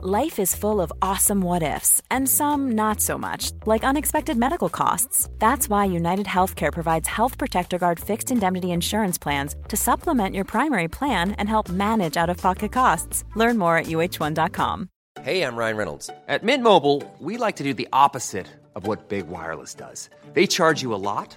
Life is full of awesome what ifs, and some not so much, like unexpected medical costs. That's why United Healthcare provides Health Protector Guard fixed indemnity insurance plans to supplement your primary plan and help manage out of pocket costs. Learn more at uh1.com. Hey, I'm Ryan Reynolds. At Mint Mobile, we like to do the opposite of what Big Wireless does. They charge you a lot,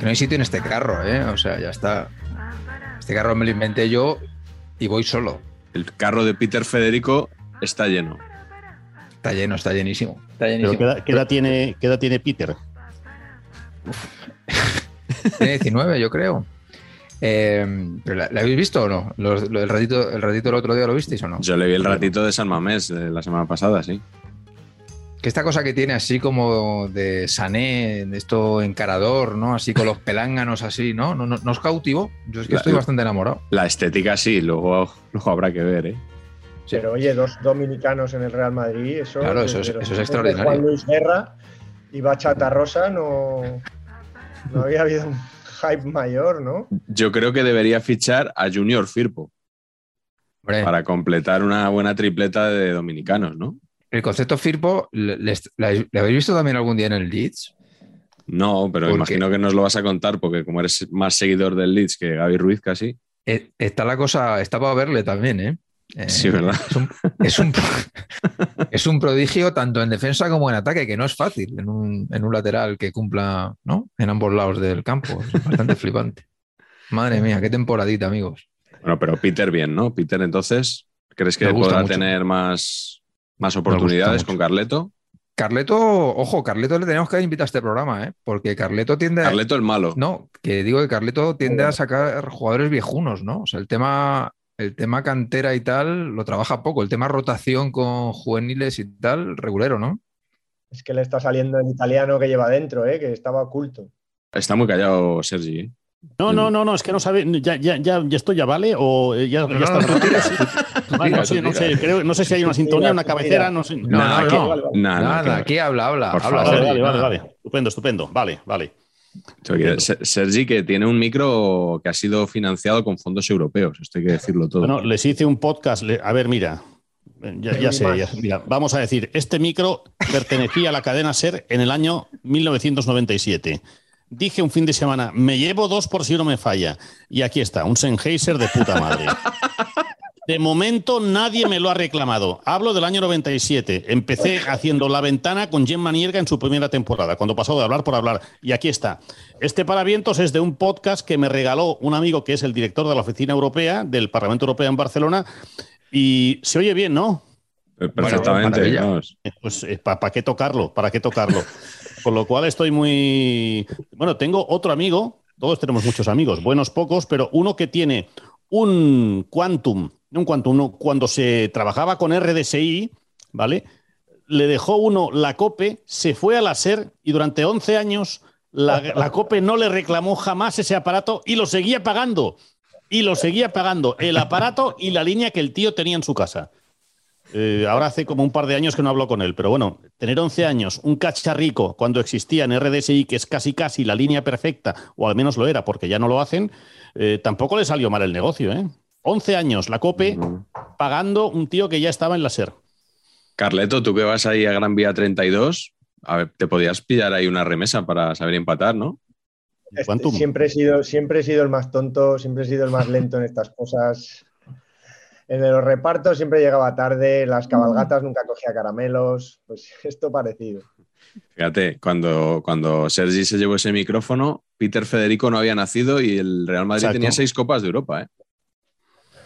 Que no hay sitio en este carro, ¿eh? O sea, ya está. Este carro me lo inventé yo y voy solo. El carro de Peter Federico está lleno. Está lleno, está llenísimo. Está Pero llenísimo. ¿qué edad, qué edad tiene, qué edad tiene Peter? Tiene 19, yo creo. Eh, ¿pero la, la habéis visto o no? Los- lo del ratito, ¿El ratito el otro día lo visteis o no? Yo le vi el ratito de San Mamés de la semana pasada, sí. Que esta cosa que tiene así como de sané, de esto encarador, ¿no? Así con los pelánganos así, ¿no? ¿No, no, no os cautivó? Yo es que La- estoy bastante enamorado. La estética sí, luego, luego habrá que ver, ¿eh? Sí. Pero oye, dos dominicanos en el Real Madrid, eso, Claro, eso es- eso es extraordinario. Juan Luis Guerra y Bachata Rosa no, no había habido un hype mayor, ¿no? Yo creo que debería fichar a Junior Firpo Hombre, para completar una buena tripleta de dominicanos, ¿no? El concepto Firpo, ¿le, les- la- ¿le habéis visto también algún día en el Leeds? No, pero ¿Por imagino que nos lo vas a contar porque como eres más seguidor del Leeds que Gaby Ruiz casi. Eh, Está la cosa, está para verle también, ¿eh? Eh, Sí, ¿verdad? Es un, es, un, es un prodigio tanto en defensa como en ataque, que no es fácil en un, en un lateral que cumpla ¿no? en ambos lados del campo. Es bastante flipante. Madre mía, qué temporadita, amigos. Bueno, pero Peter bien, ¿no? Peter entonces, ¿crees que podrá mucho. tener más, más oportunidades con Carleto? Carleto, ojo, Carleto le tenemos que invitar a este programa, ¿eh? porque Carleto tiende a... Carleto el malo. No, que digo que Carleto tiende a sacar jugadores viejunos, ¿no? O sea, el tema, el tema cantera y tal lo trabaja poco. El tema rotación con juveniles y tal, regulero, ¿no? Es que le está saliendo el italiano que lleva dentro, ¿eh? que estaba oculto. Está muy callado Sergi. ¿eh? No, no, no, no, es que no sabe. Ya, ya, ya, ya esto ya vale o eh, ya, ya No, está no, sé, no sé, creo- no sé si hay una sintonía, una cabecera, no sé. No, Nada, no, que- no. vale, vale. Nada, aquí habla, habla. Por habla, favor. Vale, vale, vale, vale. Estupendo, estupendo. Vale, vale. Se- Sergi que tiene un micro que ha sido financiado con fondos europeos, esto hay que decirlo todo. Bueno, les hice un podcast. le- a ver, mira. Ya, ya sé, ya- mira, vamos a decir, este micro pertenecía a la cadena SER en el año 1997. Dije un fin de semana, me llevo dos por si uno me falla. Y aquí está, un Sennheiser de puta madre. De momento nadie me lo ha reclamado. Hablo del año 97. Empecé haciendo La Ventana con Gemma Nierga en su primera temporada, cuando pasó de hablar por hablar. Y aquí está. Este paravientos es de un podcast que me regaló un amigo que es el director de la Oficina Europea del Parlamento Europeo en Barcelona. Y se oye bien, ¿no? Eh, Perfectamente. Eh, Pues ¿para qué tocarlo? ¿Para qué tocarlo? Con lo cual estoy muy... Bueno, tengo otro amigo, todos tenemos muchos amigos, buenos pocos, pero uno que tiene un Quantum, un Quantum, cuando se trabajaba con RDSI, ¿vale? Le dejó uno la COPE, se fue a la SER y durante 11 años la, la COPE no le reclamó jamás ese aparato y lo seguía pagando. Y lo seguía pagando, el aparato y la línea que el tío tenía en su casa. Eh, ahora hace como un par de años que no hablo con él, pero bueno, tener 11 años, un cacharrico cuando existía en RDSI, que es casi casi la línea perfecta, o al menos lo era porque ya no lo hacen, eh, tampoco le salió mal el negocio. ¿eh? 11 años, la COPE, pagando un tío que ya estaba en la SER. Carleto, tú que vas ahí a Gran Vía 32, a ver, te podías pillar ahí una remesa para saber empatar, ¿no? Este, siempre, he sido, siempre he sido el más tonto, siempre he sido el más lento en estas cosas. En los repartos siempre llegaba tarde, las cabalgatas nunca cogía caramelos, pues esto parecido. Fíjate, cuando, cuando Sergi se llevó ese micrófono, Peter Federico no había nacido y el Real Madrid Exacto. tenía seis copas de Europa. ¿eh?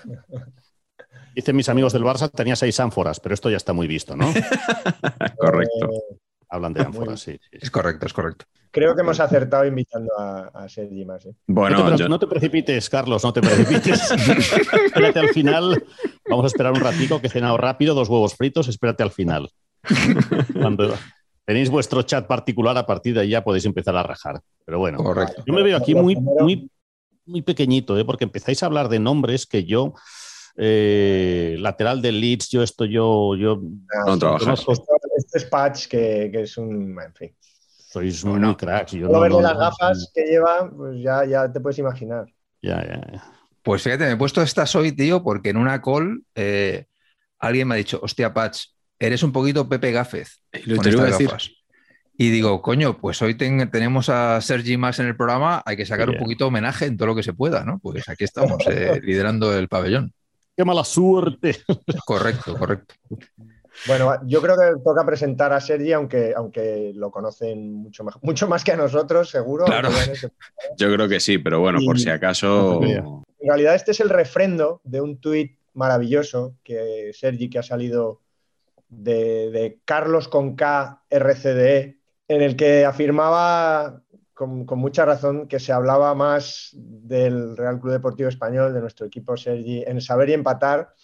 Dicen mis amigos del Barça, tenía seis ánforas, pero esto ya está muy visto, ¿no? Correcto. Eh, Hablan de ánforas, sí. Es correcto, es correcto. Creo que hemos acertado invitando a, a Sergi más. ¿eh? Bueno, no, te, yo- no te precipites, Carlos, no te precipites. espérate al final. Vamos a esperar un ratico que he cenado rápido, dos huevos fritos, espérate al final. Cuando tenéis vuestro chat particular, a partir de ahí ya podéis empezar a rajar. Pero bueno, Correcto. yo me veo aquí muy, muy, muy pequeñito, ¿eh? porque empezáis a hablar de nombres que yo, eh, lateral de Leeds, yo esto, yo, yo No trabajas. esto es Patch, que, que es un. En fin. Sois muy, muy cracks. Yo no- verle no- las no- gafas que lleva, pues ya, ya te puedes imaginar. Ya, ya, ya. Pues fíjate, me he puesto estas hoy, tío, porque en una call eh, alguien me ha dicho, hostia, Patch, eres un poquito Pepe Gáfez Lo con te estas decir. gafas. Y digo, coño, pues hoy ten- tenemos a Sergi más en el programa, hay que sacar Bien. un poquito de homenaje en todo lo que se pueda, ¿no? Pues aquí estamos, eh, liderando el pabellón. ¡Qué mala suerte! Correcto, correcto. Bueno, yo creo que toca presentar a Sergi, aunque, aunque lo conocen mucho más, mucho más que a nosotros, seguro. Claro. Yo creo que sí, pero bueno, por si acaso. En realidad, este es el refrendo de un tuit maravilloso que Sergi, que ha salido de, de Carlos con K RCDE, en el que afirmaba con, con mucha razón que se hablaba más del Real Club Deportivo Español, de nuestro equipo Sergi, en saber y empatar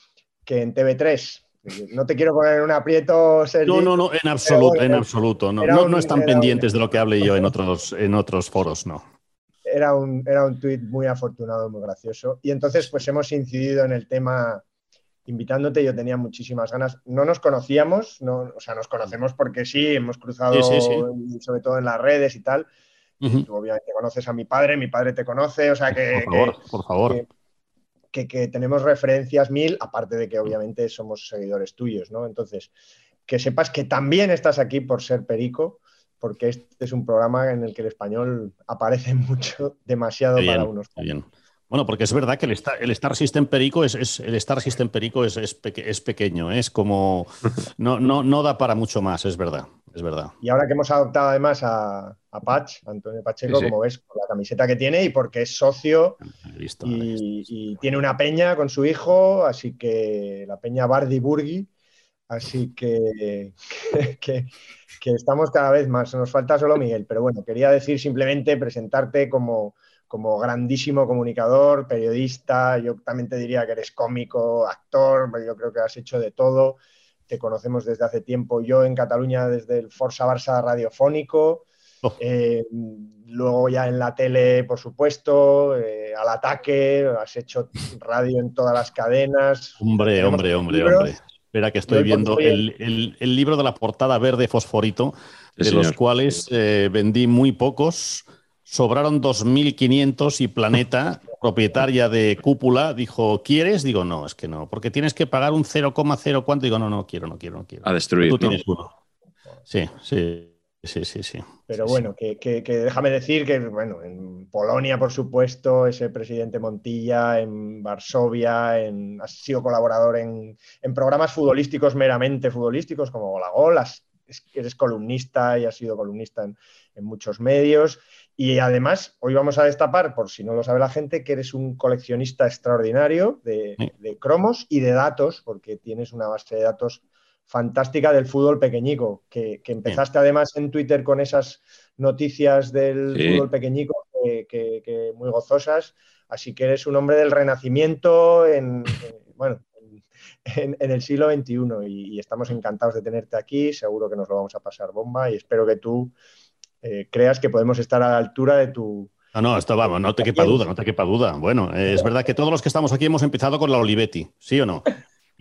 que en TV3. No te quiero poner en un aprieto, Sergi. No, no, no, en absoluto, en absoluto. No, no, están un- pendientes de lo que hable yo en otros, en otros foros, no. era un, era un tuit muy afortunado, muy gracioso. Y entonces, pues hemos incidido en el tema invitándote. Yo tenía muchísimas ganas. No nos conocíamos, no, o sea, nos conocemos porque sí, hemos cruzado, Sí, sí, sobre todo en las redes y tal. Tú obviamente conoces a mi padre, mi padre te conoce, o sea que, Por favor, por favor. que- que- que tenemos referencias mil, aparte de que obviamente somos seguidores tuyos, ¿no? Entonces, que sepas que también estás aquí por ser perico, porque este es un programa en el que el español aparece mucho, demasiado bien, para unos. bien. Bueno, porque es verdad que el Star, el Star System Perico es, es- el Star System Perico es, es, peque- es pequeño, ¿eh? es como no, no, no da para mucho más, es verdad, es verdad. Y ahora que hemos adoptado además a, a Patch, Antonio Pacheco, Sí, sí. como ves, por la camiseta que tiene y porque es socio y tiene una peña con su hijo, así que la peña Bardi Burgi, así que, que, que estamos cada vez más. Nos falta solo Miguel, pero bueno, quería decir simplemente presentarte como, como grandísimo comunicador, periodista, yo también te diría que eres cómico, actor, yo creo que has hecho de todo. Te conocemos desde hace tiempo, yo en Cataluña desde el Forza Barça radiofónico, Oh. eh, luego ya en la tele, por supuesto, eh, al ataque, has hecho radio en todas las cadenas. Hombre, Tenemos hombre, hombre, libros. hombre. Espera que estoy viendo el, el- el libro de la portada verde fosforito, Sí, de los cuales eh, vendí muy pocos. Sobraron 2.500 y Planeta, propietaria de Cúpula, dijo, ¿quieres? Digo, no, es que no, porque tienes que pagar un 0,0 cuánto. Digo, no, no quiero, no quiero, no quiero. A destruir. Tú ¿no? tienes uno. Sí, sí, sí, sí, sí. Pero Sí, bueno, que, que- que déjame decir que, bueno, en Polonia, por supuesto, ese presidente Montilla, en Varsovia, en, has sido colaborador en, en programas futbolísticos, meramente futbolísticos, como Gola Gol, eres columnista y has sido columnista en, en muchos medios. Y además, hoy vamos a destapar, por si no lo sabe la gente, que eres un coleccionista extraordinario de, Sí. de cromos y de datos, porque tienes una base de datos fantástica del fútbol pequeñico, que, que empezaste además en Twitter con esas noticias del Sí. fútbol pequeñico que, que- que muy gozosas, así que eres un hombre del renacimiento en, en- bueno, en, en el siglo XXI y, y estamos encantados de tenerte aquí, seguro que nos lo vamos a pasar bomba y espero que tú eh, creas que podemos estar a la altura de tu... No, no, esto vamos, no te quepa duda, no te quepa duda. Bueno, eh, es verdad que todos los que estamos aquí hemos empezado con la Olivetti, ¿sí o no?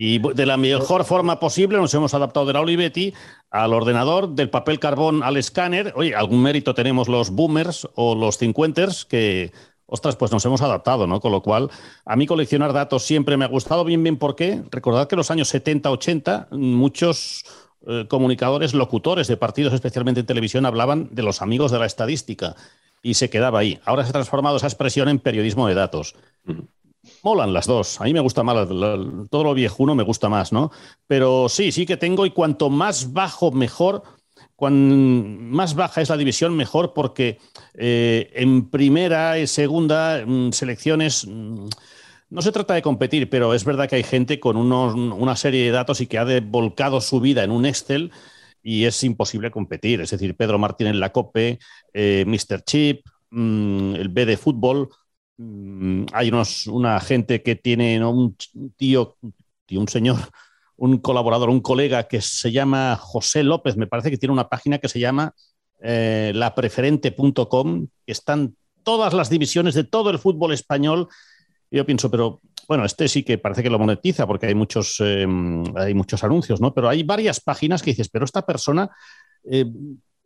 Y de la mejor forma posible nos hemos adaptado de la Olivetti al ordenador, del papel carbón al escáner. Oye, algún mérito tenemos los boomers o los cincuenters que, ostras, pues nos hemos adaptado, ¿no? Con lo cual, a mí coleccionar datos siempre me ha gustado. Bien, bien, ¿por qué? Recordad que en los años 70, 80, muchos eh, comunicadores, locutores de partidos, especialmente en televisión, hablaban de los amigos de la estadística y se quedaba ahí. Ahora se ha transformado esa expresión en periodismo de datos. Molan las dos. A mí me gusta más, la- la- todo lo viejuno me gusta más, ¿no? Pero sí, sí que tengo y cuanto más bajo, mejor. cuan más baja es la división, mejor, porque eh, en primera y segunda mm, selecciones mm, no se trata de competir, pero es verdad que hay gente con unos- una serie de datos y que ha volcado su vida en un Excel y es imposible competir. Es decir, Pedro Martín en la COPE, eh, Mr. Chip, mm, el B de fútbol. mm, hay unos, una gente que tiene un tío, un señor, un colaborador, un colega que se llama José López, me parece que tiene una página que se llama eh, lapreferente.com, están todas las divisiones de todo el fútbol español. Yo pienso, pero bueno, este sí que parece que lo monetiza porque hay muchos, eh, hay muchos anuncios, ¿no? Pero hay varias páginas que dices, pero esta persona, eh,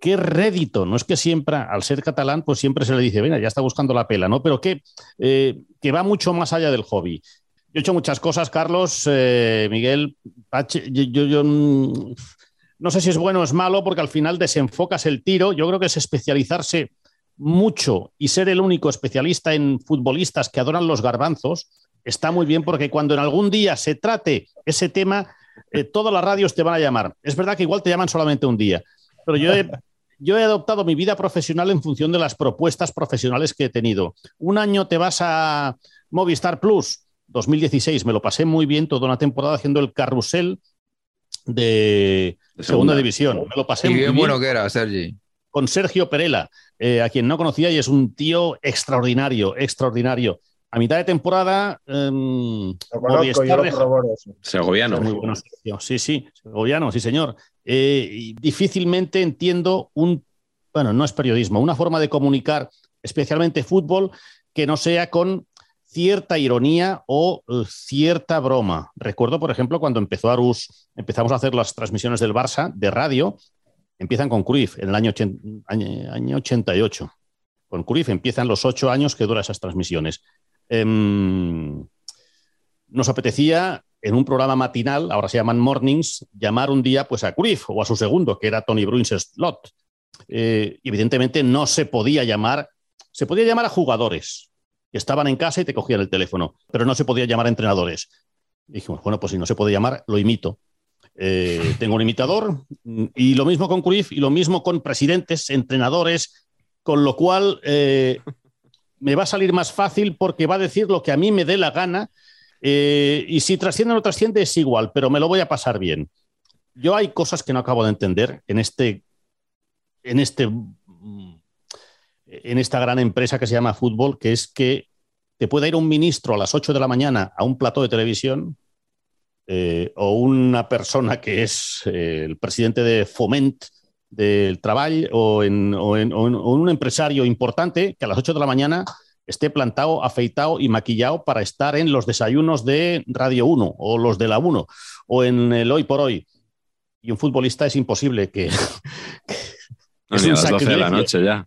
qué rédito, no es que siempre, al ser catalán, pues siempre se le dice, venga, ya está buscando la pela, ¿no? Pero que, eh, que va mucho más allá del hobby. Yo he hecho muchas cosas, Carlos, Miguel, Pache, yo, yo- yo, mm, no sé si es bueno o es malo porque al final desenfocas el tiro. Yo creo que es especializarse mucho y ser el único especialista en futbolistas que adoran los garbanzos está muy bien porque cuando en algún día se trate ese tema, eh, todas las radios te van a llamar. Es verdad que igual te llaman solamente un día, pero yo he, yo he adoptado mi vida profesional en función de las propuestas profesionales que he tenido. Un año te vas a Movistar Plus, 2016, me lo pasé muy bien toda una temporada haciendo el carrusel de, De segunda. segunda. división. Me lo pasé Y muy bien bien bueno que era, Sergi. Con Sergio Perela, eh, a quien no conocía y es un tío extraordinario, extraordinario. A mitad de temporada, em, Lo conozco, Movistar yo lo dejó- corroboro eso. Segoviano. muy bueno, Sergio. Sí, sí, segoviano, sí, señor. Eh, difícilmente entiendo un, bueno, no es periodismo, una forma de comunicar, especialmente fútbol, que no sea con cierta ironía o eh, cierta broma. Recuerdo, por ejemplo, cuando empezó Arus, empezamos a hacer las transmisiones del Barça de radio, empiezan con Cruyff en el año, año, año 88. Con Cruyff empiezan los ocho años que duran esas transmisiones. Em, nos apetecía en un programa matinal, ahora se llaman mornings, llamar un día pues a Cruyff o a su segundo, que era Tony Bruins Slot. Eh, evidentemente no se podía llamar, se podía llamar a jugadores que estaban en casa y te cogían el teléfono, pero no se podía llamar a entrenadores. Dijimos, bueno, pues si no se puede llamar, lo imito. Eh, tengo un imitador y lo mismo con Cruyff y lo mismo con presidentes, entrenadores, con lo cual eh, me va a salir más fácil porque va a decir lo que a mí me dé la gana eh, y si trasciende o no trasciende es igual, pero me lo voy a pasar bien. Yo hay cosas que no acabo de entender en este, en este, en esta gran empresa que se llama fútbol, que es que te pueda ir un ministro a las 8 de la mañana a un plató de televisión eh, o una persona que es eh, el presidente de Foment del Trabajo o, en, o, en, o, en, o un empresario importante que a las 8 de la mañana esté plantado, afeitado y maquillado para estar en los desayunos de Radio 1 o los de la 1 o en el Hoy por Hoy. Y un futbolista es imposible que... que no, es ni a las 12 de la noche ya.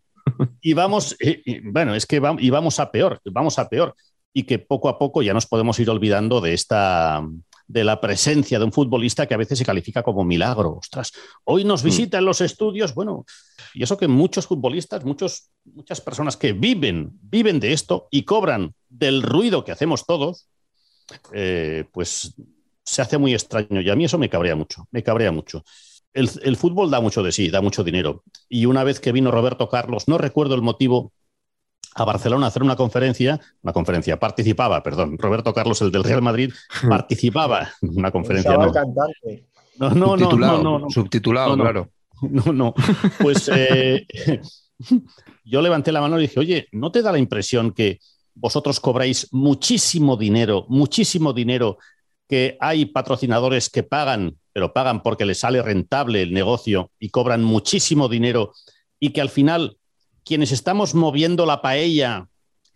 Y vamos, eh, bueno, es que vamos, y vamos a peor, vamos a peor. Y que poco a poco ya nos podemos ir olvidando de esta, de la presencia de un futbolista que a veces se califica como milagro. Ostras, hoy nos visita en los estudios, bueno, y eso que muchos futbolistas, muchos, muchas personas que viven, viven de esto y cobran del ruido que hacemos todos, eh, pues se hace muy extraño. Y a mí eso me cabrea mucho, me cabrea mucho. El, el, fútbol da mucho de sí, da mucho dinero. Y una vez que vino Roberto Carlos, no recuerdo el motivo, a Barcelona a hacer una conferencia, una conferencia, participaba, perdón, Roberto Carlos, el del Real Madrid, participaba en una conferencia. No. Cantante. No, no, no, no, no, no, Subtitulado, no, claro. No, no. Pues eh, yo levanté la mano y dije, oye, ¿no te da la impresión que vosotros cobráis muchísimo dinero, muchísimo dinero, que hay patrocinadores que pagan, pero pagan porque les sale rentable el negocio y cobran muchísimo dinero y que al final quienes estamos moviendo la paella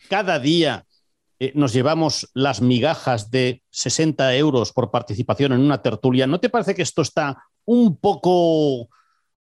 cada día eh, nos llevamos las migajas de 60 euros por participación en una tertulia. ¿No te parece que esto está un poco...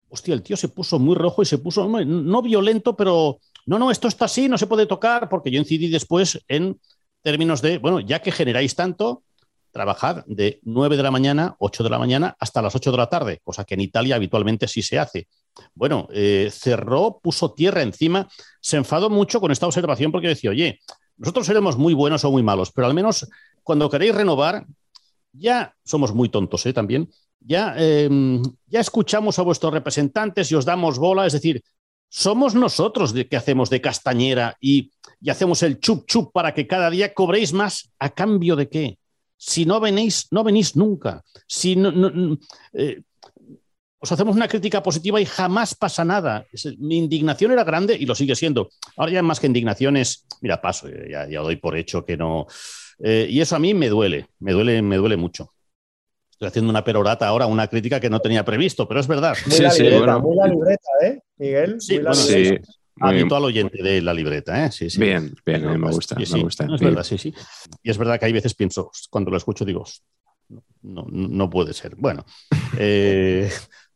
Hostia, el tío se puso muy rojo y se puso, no, no violento, pero no, no, esto está así, no se puede tocar, porque yo incidí después en términos de, bueno, ya que generáis tanto, trabajad de 9 de la mañana, 8 de la mañana, hasta las 8 de la tarde, cosa que en Italia habitualmente sí se hace. Bueno, eh, cerró, puso tierra encima, se enfadó mucho con esta observación porque decía, oye, nosotros seremos muy buenos o muy malos, pero al menos cuando queréis renovar, ya somos muy tontos ¿eh? también, ya, eh, ya escuchamos a vuestros representantes y os damos bola, es decir, somos nosotros de que hacemos de castañera y, y hacemos el chup chup para que cada día cobréis más a cambio de qué. Si no venís, no venís nunca. Si no, no, eh, os hacemos una crítica positiva y jamás pasa nada. Mi indignación era grande y lo sigue siendo. Ahora ya más que indignación es, mira, paso, ya, ya doy por hecho que no. Eh, y eso a mí me duele, me duele, me duele mucho. Estoy haciendo una perorata ahora, una crítica que no tenía previsto, pero es verdad. Muy, la, libreta, bueno. muy la libreta, ¿eh, Miguel? Sí, muy la bueno, libreta. sí. Habitual oyente de la libreta, ¿eh? Sí, sí. Bien, bien, Pero, me pues, gusta, sí, me sí, gusta. Es Sí. verdad, sí, sí. Y es verdad que hay veces pienso, cuando lo escucho, digo, no, no puede ser. Bueno, eh,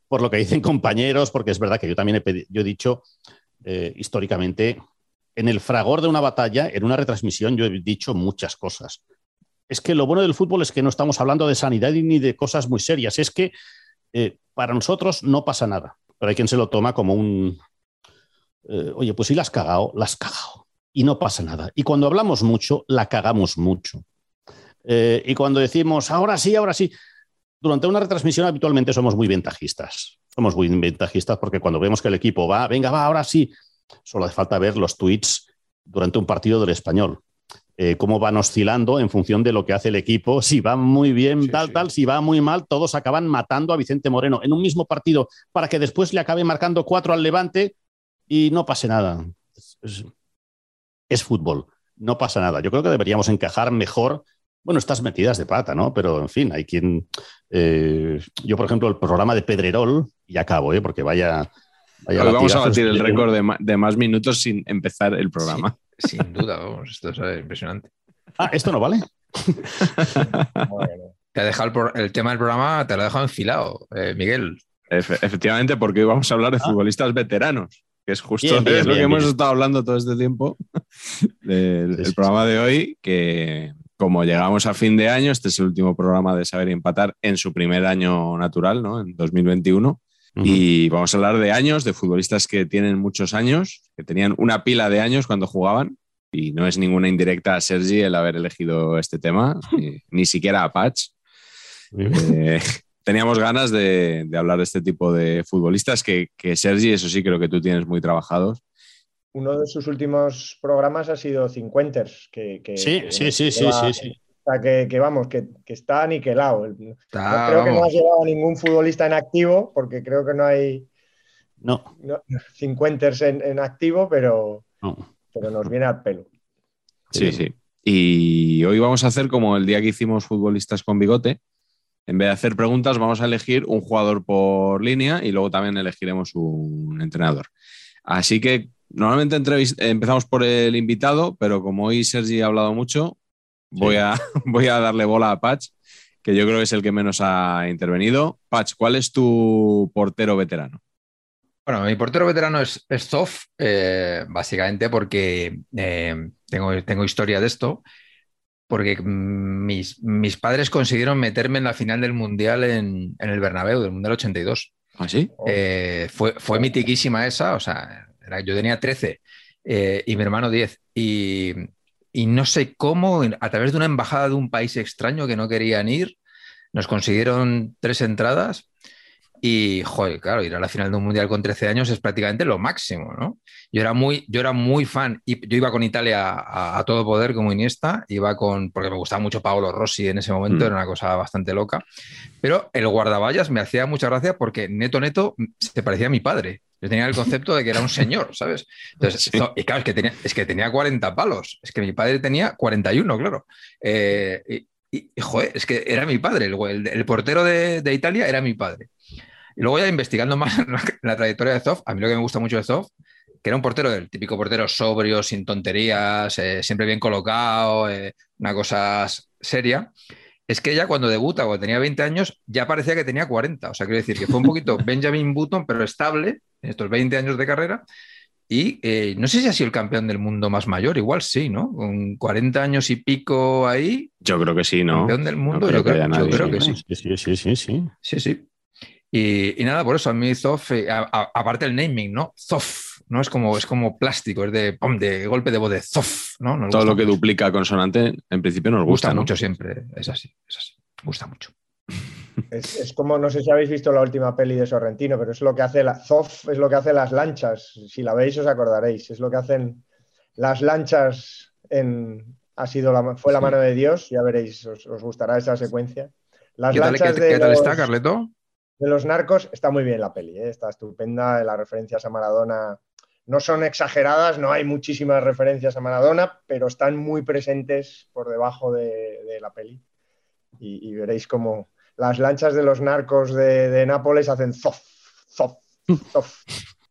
por lo que dicen compañeros, porque es verdad que yo también he, yo he dicho eh, históricamente, en el fragor de una batalla, en una retransmisión, yo he dicho muchas cosas. Es que lo bueno del fútbol es que no estamos hablando de sanidad ni de cosas muy serias. Es que eh, para nosotros no pasa nada. Pero hay quien se lo toma como un, eh, oye, pues si la has cagado, la has cagado. Y no pasa nada. Y cuando hablamos mucho, la cagamos mucho. Y cuando decimos, ahora sí, ahora sí, durante una retransmisión habitualmente somos muy ventajistas. Somos muy ventajistas porque cuando vemos que el equipo va, venga, va, ahora sí, solo hace falta ver los tweets durante un partido del español. Eh, cómo van oscilando en función de lo que hace el equipo. Si va muy bien, Sí, tal, sí. tal, si va muy mal, todos acaban matando a Vicente Moreno en un mismo partido para que después le acabe marcando cuatro al Levante y no pase nada. Es, es- es fútbol, no pasa nada. Yo creo que deberíamos encajar mejor. Bueno, estas metidas de pata, ¿no? Pero en fin, hay quien. eh, yo, por ejemplo, el programa de Pedrerol, y acabo, ¿eh? Porque vaya. vaya Hoy vamos a batir el récord de, más minutos sin empezar el programa. Sin duda, vamos, esto es eh, impresionante. Ah, esto no vale. Bueno, Te ha dejado el, el tema del programa, te lo ha dejado enfilado, eh, Miguel. Efe- efectivamente, porque hoy vamos a hablar de Ah. futbolistas veteranos, que es justo Bien, bien, de lo que bien, hemos estado hablando todo este tiempo del Sí, el sí, programa de hoy, que como llegamos a fin de año, este es el último programa de Saber y Empatar en su primer año natural, ¿no? En 2021. Y vamos a hablar de años, de futbolistas que tienen muchos años, que tenían una pila de años cuando jugaban. Y no es ninguna indirecta a Sergi el haber elegido este tema, ni, ni siquiera a Patch. Eh, teníamos ganas de, de hablar de este tipo de futbolistas que, que Sergi, eso sí, creo que tú tienes muy trabajados. Uno de sus últimos programas ha sido Cincuenters, que, que- Sí, que- sí, sí, sí, lleva- sí, sí. o sea, que, que vamos, que, que está aniquilado. No Está, creo que no vamos, has llevado a ningún futbolista en activo, porque creo que no hay No, no, Cincuenters en, en activo, pero, no. pero nos viene al pelo. Sí, sí. Y hoy vamos a hacer como el día que hicimos futbolistas con bigote. En vez de hacer preguntas, vamos a elegir un jugador por línea y luego también elegiremos un entrenador. Así que normalmente entrevis- empezamos por el invitado, pero como hoy Sergi ha hablado mucho, voy, a, voy a darle bola a Patch, que yo creo que es el que menos ha intervenido. Patch, ¿cuál es tu portero veterano? Bueno, mi portero veterano es, es Zoff, eh, básicamente porque eh, tengo, tengo historia de esto, porque mis, mis padres consiguieron meterme en la final del Mundial en, en el Bernabéu, del Mundial 82. ¿Ah, sí? Eh, fue, fue mitiquísima esa, o sea, era- yo tenía 13 eh, y mi hermano 10. Y, y no sé cómo, a través de una embajada de un país extraño que no querían ir, nos consiguieron tres entradas. Y, joder, claro, ir a la final de un mundial con 13 años es prácticamente lo máximo, ¿no? Yo era muy, yo era muy fan, y yo iba con Italia a, a todo poder como Iniesta, iba con, porque me gustaba mucho Paolo Rossi en ese momento, Mm. era una cosa bastante loca. Pero el guardaballas me hacía mucha gracia porque neto neto se parecía a mi padre. Yo tenía el concepto de que era un señor, ¿sabes? Entonces, Sí. y claro, es que, tenía, es que tenía 40 palos. Es que mi padre tenía 41, claro. Eh, y, y, joder, es que era mi padre. El, el- el portero de, de Italia era mi padre. Y luego ya investigando más en la, en la trayectoria de Zoff, a mí lo que me gusta mucho de Zoff, que era un portero del típico portero sobrio, sin tonterías, eh, siempre bien colocado, eh, una cosa seria es que ella cuando debuta, cuando tenía 20 años, ya parecía que tenía 40. O sea, quiero decir que fue un poquito Benjamin Button, pero estable en estos 20 años de carrera. Y eh, no sé si ha sido el campeón del mundo más mayor, igual sí, ¿no? Con 40 años y pico ahí, Yo creo que sí, ¿no? campeón del mundo, creo yo, que creo, yo que sí. Sí, sí, sí, sí, sí. Sí. Y, y nada, por eso a mí Zoff, eh, a- a- aparte el naming, ¿no? Zoff, ¿no? Es como, es como plástico, es de, de golpe de voz de Zoff, ¿no? Nos Todo lo que mucho. duplica consonante, en principio nos gusta gusta, ¿no? mucho siempre, es así, es así, gusta mucho. Es, es como, no sé si habéis visto la última peli de Sorrentino, pero es lo que hace la Zoff, es lo que hace las lanchas. Si la veis os acordaréis. Es lo que hacen las lanchas en ha sido la, fue la mano de Dios, ya veréis, os, os gustará esa secuencia. Las ¿Qué tal, lanchas qué- de, qué tal los, está, Carleto? de los narcos está muy bien la peli, ¿eh? está estupenda, las referencias a Maradona no son exageradas, no hay muchísimas referencias a Maradona, pero están muy presentes por debajo de, de la peli. Y, y veréis como las lanchas de los narcos de, de Nápoles hacen zof, zof, zof.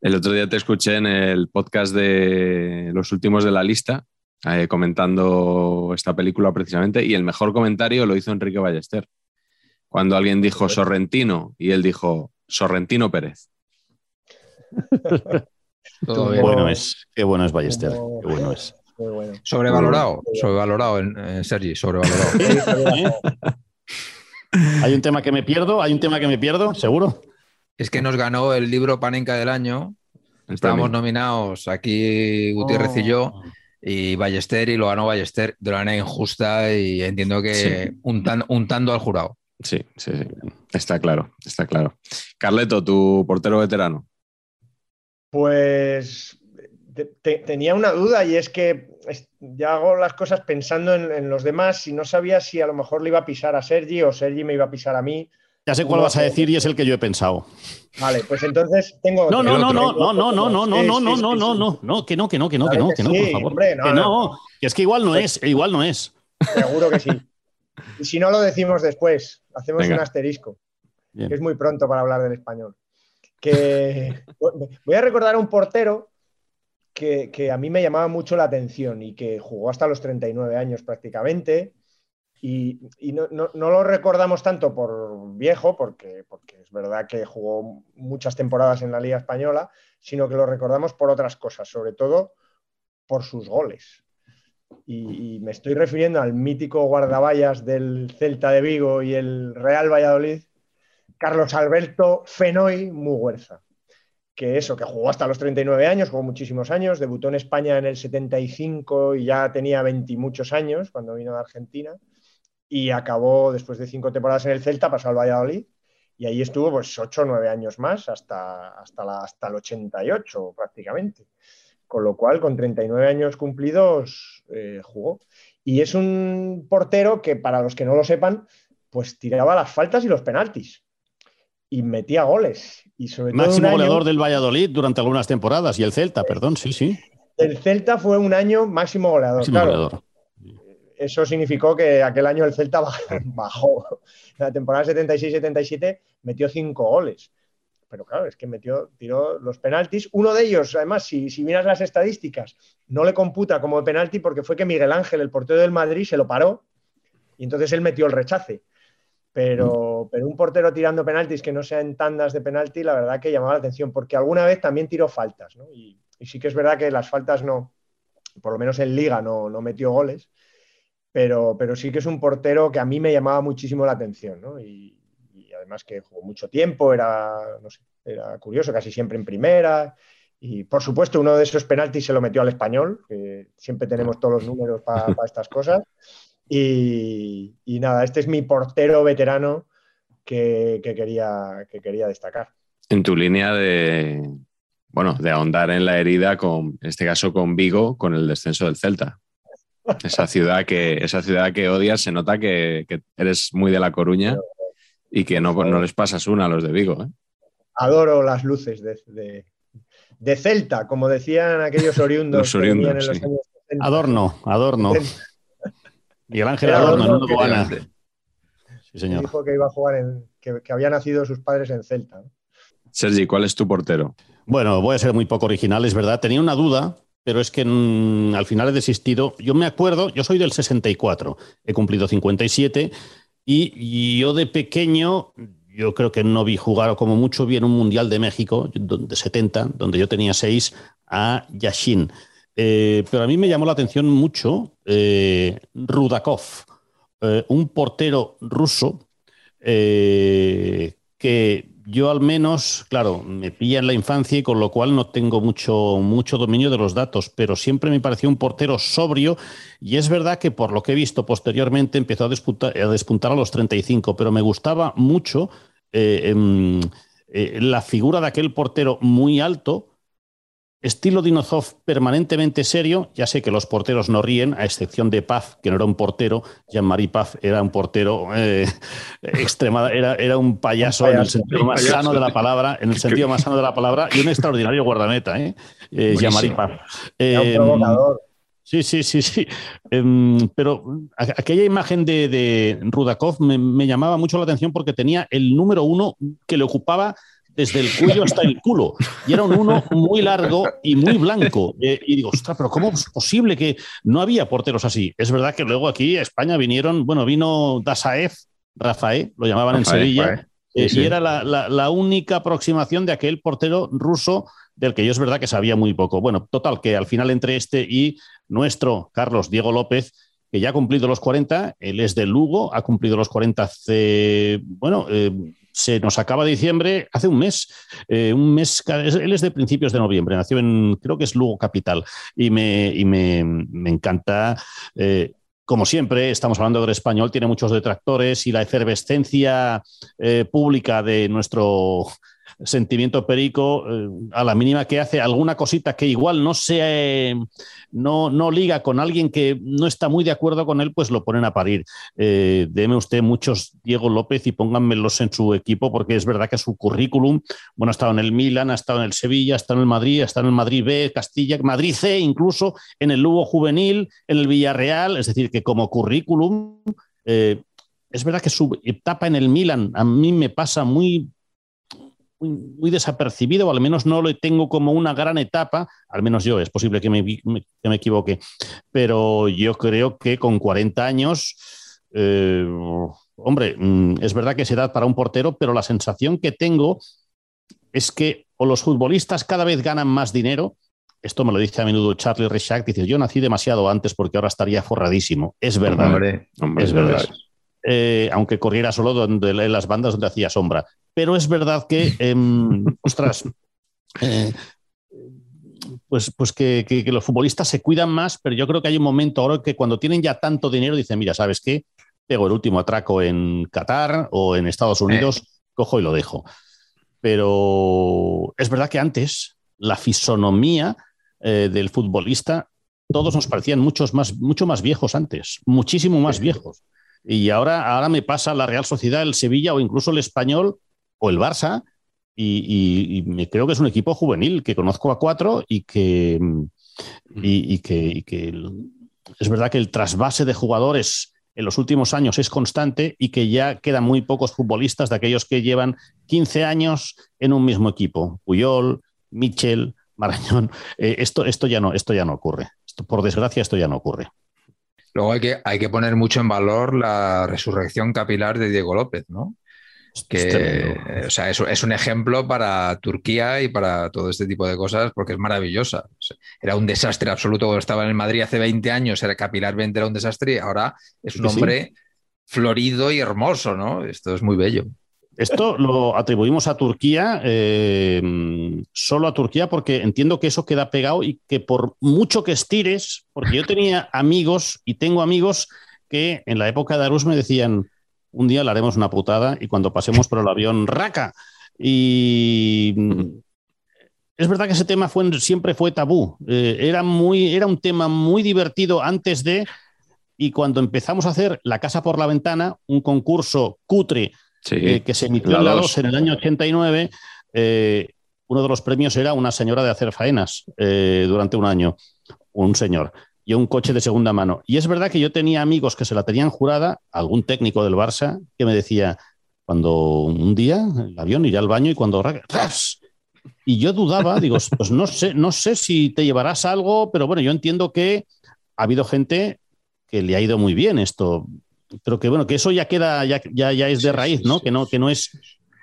El otro día te escuché en el podcast de Los Últimos de la Lista, eh, comentando esta película precisamente, y el mejor comentario lo hizo Enrique Ballester. Cuando alguien dijo Sorrentino y él dijo Sorrentino Pérez. Todo Qué bien. Bueno es, qué bueno es Ballester, qué bueno es. Bueno. Sobrevalorado, sobrevalorado, en- en Sergi, sobrevalorado. Hay un tema que me pierdo, hay un tema que me pierdo, seguro. Es que nos ganó el libro Panenka del año. El Estábamos premio. nominados aquí Gutiérrez y yo, y Ballester, y lo ganó Ballester de una manera injusta y entiendo que Sí. untan- untando al jurado. Sí, sí, sí. Está claro, está claro. Carleto, tu portero veterano. Pues te- te- tenía una duda y es que ya hago las cosas pensando en, en los demás y no sabía si a lo mejor le iba a pisar a Sergi o Sergi me iba a pisar a mí. Ya sé cuál No vas a decir y es el que yo he pensado. Vale, pues entonces tengo. No, no, no, no, no, no, no, no, no, no, no, no, no, no, no, que no, que no, que no, que no, que no, por favor. que no. no, que es que igual no es, igual no es. Seguro que sí. Y si no lo decimos después, hacemos Venga. un asterisco, Bien. que es muy pronto para hablar del español. Que voy a recordar a un portero que, a mí me llamaba mucho la atención y que jugó hasta los 39 años prácticamente. Y, no, no- no lo recordamos tanto por viejo, porque, porque es verdad que jugó muchas temporadas en la Liga Española, sino que lo recordamos por otras cosas, sobre todo por sus goles. Y, y me estoy refiriendo al mítico guardaballas del Celta de Vigo y el Real Valladolid, Carlos Alberto Fenoy Muguerza. Que eso, que jugó hasta los 39 años, jugó muchísimos años, debutó en España en el 75 y ya tenía 20 y muchos años cuando vino de Argentina. Y acabó después de cinco temporadas en el Celta, pasó al Valladolid y ahí estuvo pues 8 o 9 años más, hasta, hasta, la- hasta el 88 prácticamente. Con lo cual, con 39 años cumplidos, eh, jugó. Y es un portero que, para los que no lo sepan, pues tiraba las faltas y los penaltis. Y metía goles. Y sobre todo Máximo año- goleador del Valladolid durante algunas temporadas y el Celta, perdón, sí, sí. el Celta fue un año máximo goleador. Máximo claro. goleador. Eso significó que aquel año el Celta baj- bajó. En la temporada 76-77 metió cinco goles. Pero claro, es que metió, tiró los penaltis. Uno de ellos, además, si, si miras las estadísticas, no le computa como penalti porque fue que Miguel Ángel, el portero del Madrid, se lo paró y entonces él metió el rechace. Pero, pero un portero tirando penaltis que no sea en tandas de penalti, la verdad que llamaba la atención, porque alguna vez también tiró faltas, ¿no? Y, y sí que es verdad que las faltas no, por lo menos en liga no, no metió goles, pero, pero sí que es un portero que a mí me llamaba muchísimo la atención, ¿no? Y, y además que jugó mucho tiempo, era, no sé, era curioso, casi siempre en primera. Y por supuesto, uno de esos penaltis se lo metió al español, que siempre tenemos todos los números para estas cosas. Y, y nada, este es mi portero veterano que, que quería, que quería destacar. En tu línea de, bueno, de ahondar en la herida, con, en este caso con Vigo, con el descenso del Celta. Esa ciudad que, esa ciudad que odias, se nota que, que eres muy de La Coruña y que no, no les pasas una a los de Vigo. ¿eh? Adoro las luces de, de, de Celta, como decían aquellos oriundos, Los que oriundos, en los sí. años 60. Adorno, Adorno. Miguel Ángel Adorno, Adorno, en Uruguana. efectivamente. Sí, señor. Dijo que iba a jugar en, que, que había nacido sus padres en Celta. ¿no? Sergi, ¿cuál es tu portero? Bueno, voy a ser muy poco original, es verdad. Tenía una duda, pero es que mm, al final he desistido. Yo me acuerdo, yo soy del 64, he cumplido 57 y, y yo de pequeño, yo creo que no vi jugar como mucho bien un Mundial de México de 70, donde yo tenía 6, a Yashin. Eh, pero a mí me llamó la atención mucho eh, Rudakov, eh, un portero ruso que yo al menos, claro, me pilla en la infancia y con lo cual no tengo mucho, mucho dominio de los datos, pero siempre me pareció un portero sobrio y es verdad que por lo que he visto posteriormente empezó a despuntar a, despuntar a los 35, pero me gustaba mucho em, la figura de aquel portero muy alto Estilo Dinozov permanentemente serio. Ya sé que los porteros no ríen, a excepción de Paz, que no era un portero. Jean-Marie Paz era un portero eh, era, era, un payaso, en el sentido más sano de la palabra, en el sentido más sano de la palabra, y un extraordinario guardameta, ¿eh? eh Jean-Marie Paz. Eh, sí, sí, sí, sí. Em, pero aquella imagen de, Rudakov me llamaba mucho la atención porque tenía el número uno que le ocupaba desde el cuello hasta el culo. Y era un uno muy largo y muy blanco. Eh, y digo, ostras, pero ¿cómo es posible que no había porteros así? Es verdad que luego aquí a España vinieron, bueno, vino Dasaev, Rafael, lo llamaban en Sevilla. Eh, y era la, única aproximación de aquel portero ruso del que yo es verdad que sabía muy poco. Bueno, total, que al final entre este y nuestro Carlos Diego López, que ya ha cumplido los 40, él es de Lugo, ha cumplido los 40 hace, bueno, eh, se nos acaba diciembre, hace un mes, eh, un mes, él es de principios de noviembre, nació en, creo que es Lugo Capital, y me, me, encanta. Eh, como siempre, estamos hablando del español, tiene muchos detractores y la efervescencia eh, pública de nuestro sentimiento perico, eh, a la mínima que hace alguna cosita que igual no sea, no, no liga con alguien que no está muy de acuerdo con él, pues lo ponen a parir. Eh, deme usted muchos Diego López y pónganmelos en su equipo, porque es verdad que su currículum, bueno, ha estado en el Milan, ha estado en el Sevilla, ha estado en el Madrid, ha estado en el Madrid B, Castilla, Madrid C, incluso en el Lugo Juvenil, en el Villarreal, es decir, que como currículum... Eh, es verdad que su etapa en el Milan a mí me pasa muy muy, desapercibido, o al menos no lo tengo como una gran etapa, al menos yo, es posible que me, equivoque, pero yo creo que con 40 años, eh, hombre, mm, es verdad que es edad para un portero, pero la sensación que tengo es que o los futbolistas cada vez ganan más dinero, esto me lo dice a menudo Charlie Richard, dice, yo nací demasiado antes porque ahora estaría forradísimo. Es verdad. es verdad. Eh, aunque corriera solo donde, en las bandas donde hacía sombra pero es verdad que, em, ostras, eh, pues, pues que, los futbolistas se cuidan más, pero yo creo que hay un momento ahora que cuando tienen ya tanto dinero dicen, mira, ¿sabes qué? Pego el último atraco en Qatar o en Estados Unidos, cojo y lo dejo. Pero es verdad que antes la fisonomía eh, del futbolista, todos nos parecían muchos más, mucho más viejos antes, muchísimo más viejos. Y ahora, ahora me pasa la Real Sociedad, el Sevilla o incluso el Español, o el Barça, y, me creo que es un equipo juvenil que conozco a cuatro y que, y, que, es verdad que el trasvase de jugadores en los últimos años es constante y que ya quedan muy pocos futbolistas de aquellos que llevan 15 años en un mismo equipo. Puyol, Michel, Marañón. Eh, esto, esto, ya no, esto ya no ocurre. Esto, por desgracia, esto ya no ocurre. Luego hay que, hay que poner mucho en valor la resurrección capilar de Diego López, ¿no? que o sea, es, un ejemplo para Turquía y para todo este tipo de cosas porque es maravillosa. Era un desastre absoluto cuando estaba en el Madrid hace 20 años, era capilarmente era un desastre y ahora es un hombre florido y hermoso, ¿no? Esto es muy bello. Esto lo atribuimos a Turquía, eh, solo a Turquía, porque entiendo que eso queda pegado y que por mucho que estires, porque yo tenía amigos y tengo amigos que en la época de Arús me decían, un día le haremos una putada y cuando pasemos por el avión, raca. Y es verdad que ese tema fue, siempre fue tabú. Eh, era, muy, era un tema muy divertido antes de, y cuando empezamos a hacer La Casa por la Ventana, un concurso cutre eh, que se emitió en la 2 en el año 89, eh, uno de los premios era una señora de hacer faenas durante un año, un señor y un coche de segunda mano. Y es verdad que yo tenía amigos que se la tenían jurada, algún técnico del Barça, que me decía, cuando un día el avión irá al baño y cuando... ¡ras! Y yo dudaba, digo, pues no sé, no sé si te llevarás algo, pero bueno, yo entiendo que ha habido gente que le ha ido muy bien esto, pero que bueno, que eso ya queda, ya, ya, ya es de raíz, ¿no? Que no, que no es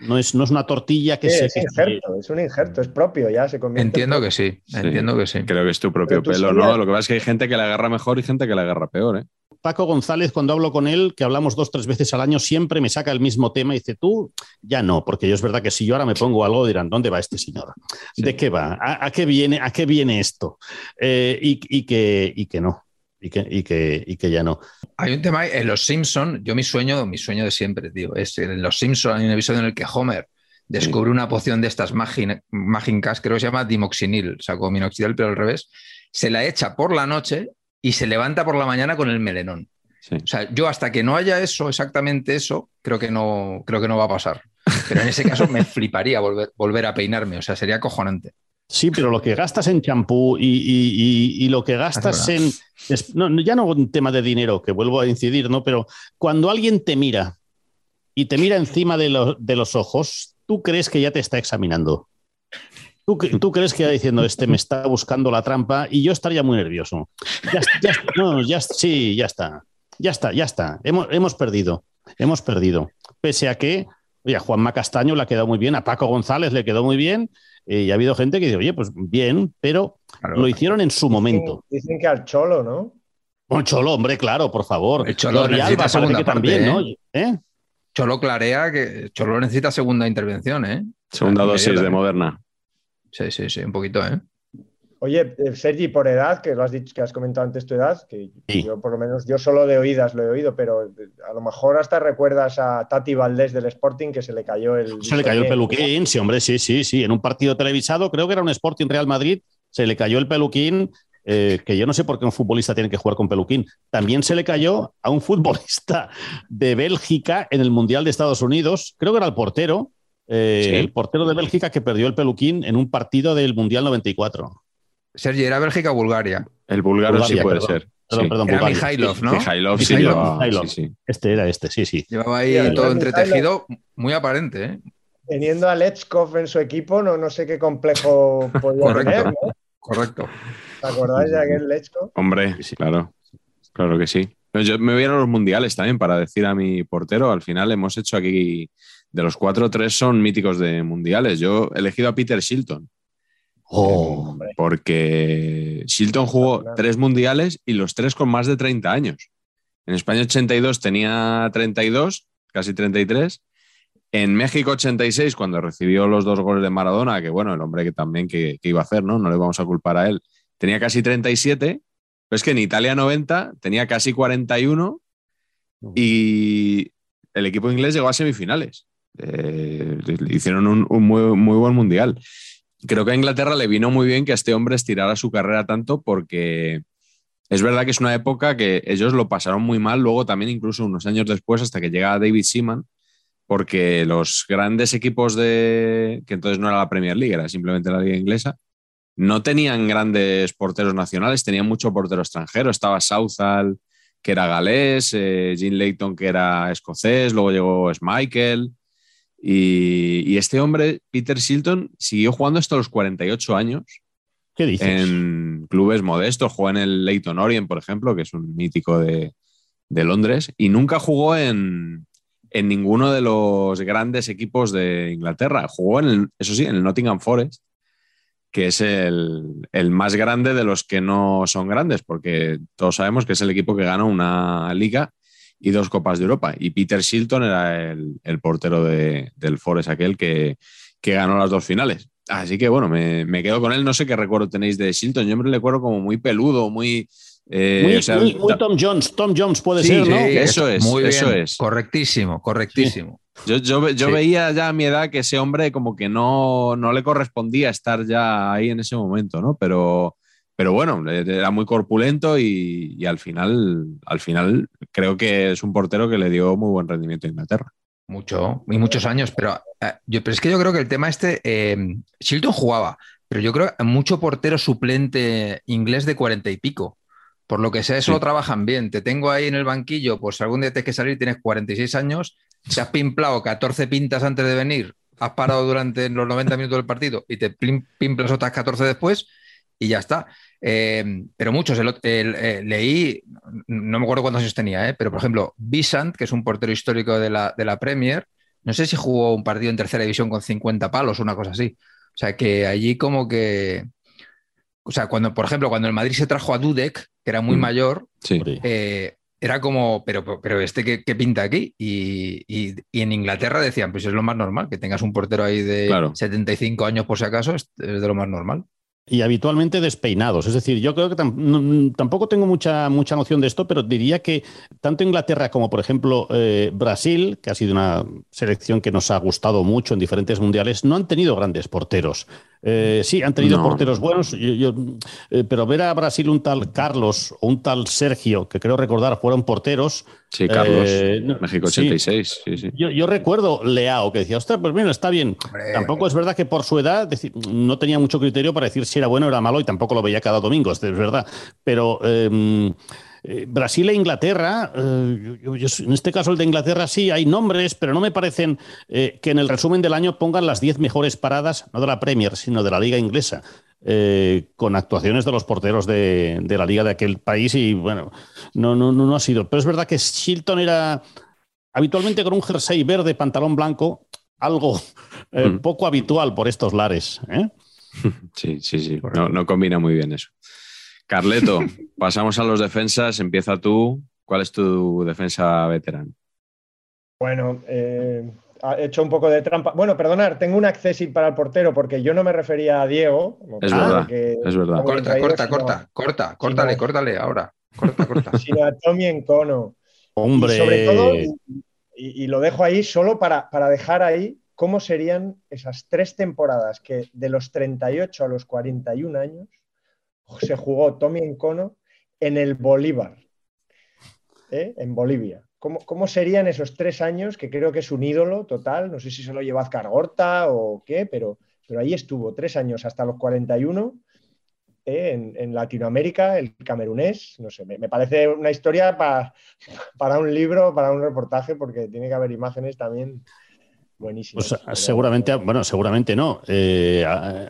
no es, no es una tortilla que se. Es, injerto, es un injerto, es propio, ya se convierte. Entiendo que sí, entiendo que sí. Creo que es tu propio pelo, ¿no? Lo que pasa es que hay gente que la agarra mejor y gente que la agarra peor, ¿eh? Paco González, cuando hablo con él, que hablamos dos, tres veces al año, siempre me saca el mismo tema y dice, tú ya no, porque yo es verdad que si yo ahora me pongo algo, dirán, ¿dónde va este señor? ¿De qué va? ¿A, qué, viene, a qué viene esto? Eh, y, que, y que no. Y que, y, que, y que, ya no. Hay un tema en Los Simpson, yo mi sueño, mi sueño de siempre, tío, es en Los Simpson hay un episodio en el que Homer descubre una poción de estas mágicas, creo que se llama dimoxinil, o sea, como minoxidil, pero al revés, se la echa por la noche y se levanta por la mañana con el melenón. O sea, yo hasta que no haya eso, exactamente eso, creo que no, creo que no va a pasar. Pero en ese caso me fliparía volver, volver a peinarme, o sea, sería acojonante. Sí, pero lo que gastas en champú y, lo que gastas en... ya no un tema de dinero, que vuelvo a incidir, ¿no? Pero cuando alguien te mira y te mira encima de, de los ojos, tú crees que ya te está examinando. ¿Tú, ¿Tú, crees que ya diciendo, este me está buscando la trampa y yo estaría muy nervioso? Ya, no, ya, sí, ya está. Ya está, ya está. Hemos, hemos perdido. Hemos perdido. Pese a que, oye, a Juanma Castaño le ha quedado muy bien, a Paco González le quedó muy bien, eh, y ha habido gente que dice, oye, pues bien, pero lo hicieron en su momento. Dicen, que al Cholo, ¿no? Un Cholo, hombre, claro, por favor. El Cholo necesita segunda también, ¿no? ¿Eh? Cholo clarea que Cholo necesita segunda intervención, ¿eh? Segunda dosis de Moderna. Sí, sí, sí, un poquito, ¿eh? Oye, eh, Sergi, por edad, que lo has dicho, que has comentado antes tu edad, que yo por lo menos, yo solo de oídas lo he oído, pero a lo mejor hasta recuerdas a Tati Valdés del Sporting que se le cayó el. Se le cayó el peluquín, sí, hombre, sí, sí, sí. En un partido televisado, creo que era un Sporting Real Madrid, se le cayó el peluquín. Eh, que yo no sé por qué un futbolista tiene que jugar con peluquín. También se le cayó a un futbolista de Bélgica en el Mundial de Estados Unidos, creo que era el portero, eh, el portero de Bélgica que perdió el peluquín en un partido del Mundial 94. Sergi, ¿era Bélgica o Bulgaria? El búlgaro sí puede ser. Perdón, perdón, era Mijailov, ¿no? Mijailov, sí. Sí, Este era este, sí, sí. Llevaba ahí todo entretejido, muy aparente. ¿eh? Teniendo a Lechkov en su equipo, no, no sé qué complejo podía Correcto. tener. ¿no? Correcto. ¿Te acordáis de aquel Lechkov? Hombre, claro. Claro que sí. Yo me voy a los mundiales también para decir a mi portero. Al final hemos hecho aquí de los cuatro, tres son míticos de mundiales. Yo he elegido a Peter Shilton. Oh, porque Shilton jugó tres mundiales y los tres con más de 30 años. En España 82 tenía 32, casi 33. En México 86, cuando recibió los dos goles de Maradona, que bueno, el hombre que también que, iba a hacer, ¿no? No le vamos a culpar a él. Tenía casi 37. Pero es que en Italia 90 tenía casi 41 y el equipo inglés llegó a semifinales. Eh, hicieron un, muy, buen mundial. Creo que a Inglaterra le vino muy bien que a este hombre estirara su carrera tanto porque es verdad que es una época que ellos lo pasaron muy mal, luego también incluso unos años después hasta que llega David Seaman, porque los grandes equipos de, que entonces no era la Premier League, era simplemente la liga inglesa, no tenían grandes porteros nacionales, tenían mucho portero extranjero, estaba Southall, que era galés, eh, Leighton, que era escocés, luego llegó Michael y, este hombre, Peter Shilton, siguió jugando hasta los 48 años. ¿Qué dices? En clubes modestos. Jugó en el Leighton Orient, por ejemplo, que es un mítico de, Londres. Y nunca jugó en, ninguno de los grandes equipos de Inglaterra. Jugó en el, eso sí, en el Nottingham Forest, que es el, el, más grande de los que no son grandes, porque todos sabemos que es el equipo que gana una liga y dos Copas de Europa. Y Peter Shilton era el, portero del Forest, aquel que, ganó las dos finales. Así que bueno, me, quedo con él. No sé qué recuerdo tenéis de Shilton. Yo me le recuerdo como muy peludo, muy. Eh, muy, Tom Jones. Tom Jones puede ser, ¿no? eso es. Muy eso es. Correctísimo, correctísimo. Yo, yo, veía ya a mi edad que ese hombre como que no, no le correspondía estar ya ahí en ese momento, ¿no? Pero, pero bueno, era muy corpulento y, al, final, al final creo que es un portero que le dio muy buen rendimiento a Inglaterra. Mucho, y muchos años, pero, eh, yo, pero es que yo creo que el tema este, eh, Shilton jugaba, pero yo creo que mucho portero suplente inglés de cuarenta y pico. Por lo que sea, eso lo trabajan bien. Te tengo ahí en el banquillo, pues algún día tienes que salir, tienes 46 años, te has pimplado 14 pintas antes de venir, has parado durante los 90 minutos del partido y te pimplas otras 14 después y ya está. Eh, pero muchos, eh, leí, no me acuerdo cuántos años tenía, eh, pero por ejemplo, Bisant, que es un portero histórico de la, de la Premier, no sé si jugó un partido en tercera división con 50 palos o una cosa así. O sea, que allí como que... O sea, cuando, por ejemplo, cuando el Madrid se trajo a Dudek, que era muy mm, mayor, era como, pero, pero este que, pinta aquí. Y, en Inglaterra decían, pues es lo más normal, que tengas un portero ahí de 75 años por si acaso, es de lo más normal y habitualmente despeinados. Es decir, yo creo que tampoco tengo mucha, mucha noción de esto, pero diría que tanto Inglaterra como, por ejemplo, eh, Brasil, que ha sido una selección que nos ha gustado mucho en diferentes mundiales, no han tenido grandes porteros. Eh, sí, han tenido porteros buenos, eh, pero ver a Brasil un tal Carlos o un tal Sergio, que creo recordar fueron porteros. Sí, Carlos, México 86. Sí. Sí, yo, recuerdo Leao, que decía, ostras, pues bien, está bien. Tampoco es verdad que por su edad no tenía mucho criterio para decir si era bueno o era malo y tampoco lo veía cada domingo, es verdad. Pero. Eh, Brasil e Inglaterra, eh, en este caso el de Inglaterra sí, hay nombres, pero no me parecen eh, que en el resumen del año pongan las 10 mejores paradas, no de la Premier, sino de la liga inglesa. con actuaciones de los porteros de, la liga de aquel país y bueno, no, no, no, ha sido. Pero es verdad que Shilton era habitualmente con un jersey verde, pantalón blanco, algo mm. poco habitual por estos lares. Sí, sí, sí. no combina muy bien eso. Carleto, pasamos a los defensas. Empieza tú. ¿Cuál es tu defensa veterano? Bueno, eh, he hecho un poco de trampa. Bueno, perdonar, tengo un accessit para el portero porque yo no me refería a Diego. Es verdad, es verdad. Corta, corta, corta, corta, córtale, córtale ahora. Corta, corta. Sino a Tommy Encono. Hombre. Y sobre todo, y, lo dejo ahí solo para, para dejar ahí cómo serían esas tres temporadas que de los 38 a los 41 años se jugó Tommy Encono en el Bolívar, ¿eh? en Bolivia. ¿Cómo, serían esos tres años? Que creo que es un ídolo total. No sé si se lo llevó Azcar Gorta o qué, pero, pero ahí estuvo tres años hasta los 41 ¿eh? en, Latinoamérica, el camerunés. No sé, me, parece una historia para un libro, para un reportaje, porque tiene que haber imágenes también Buenísimo. Pues, seguramente, bueno, seguramente no. Eh,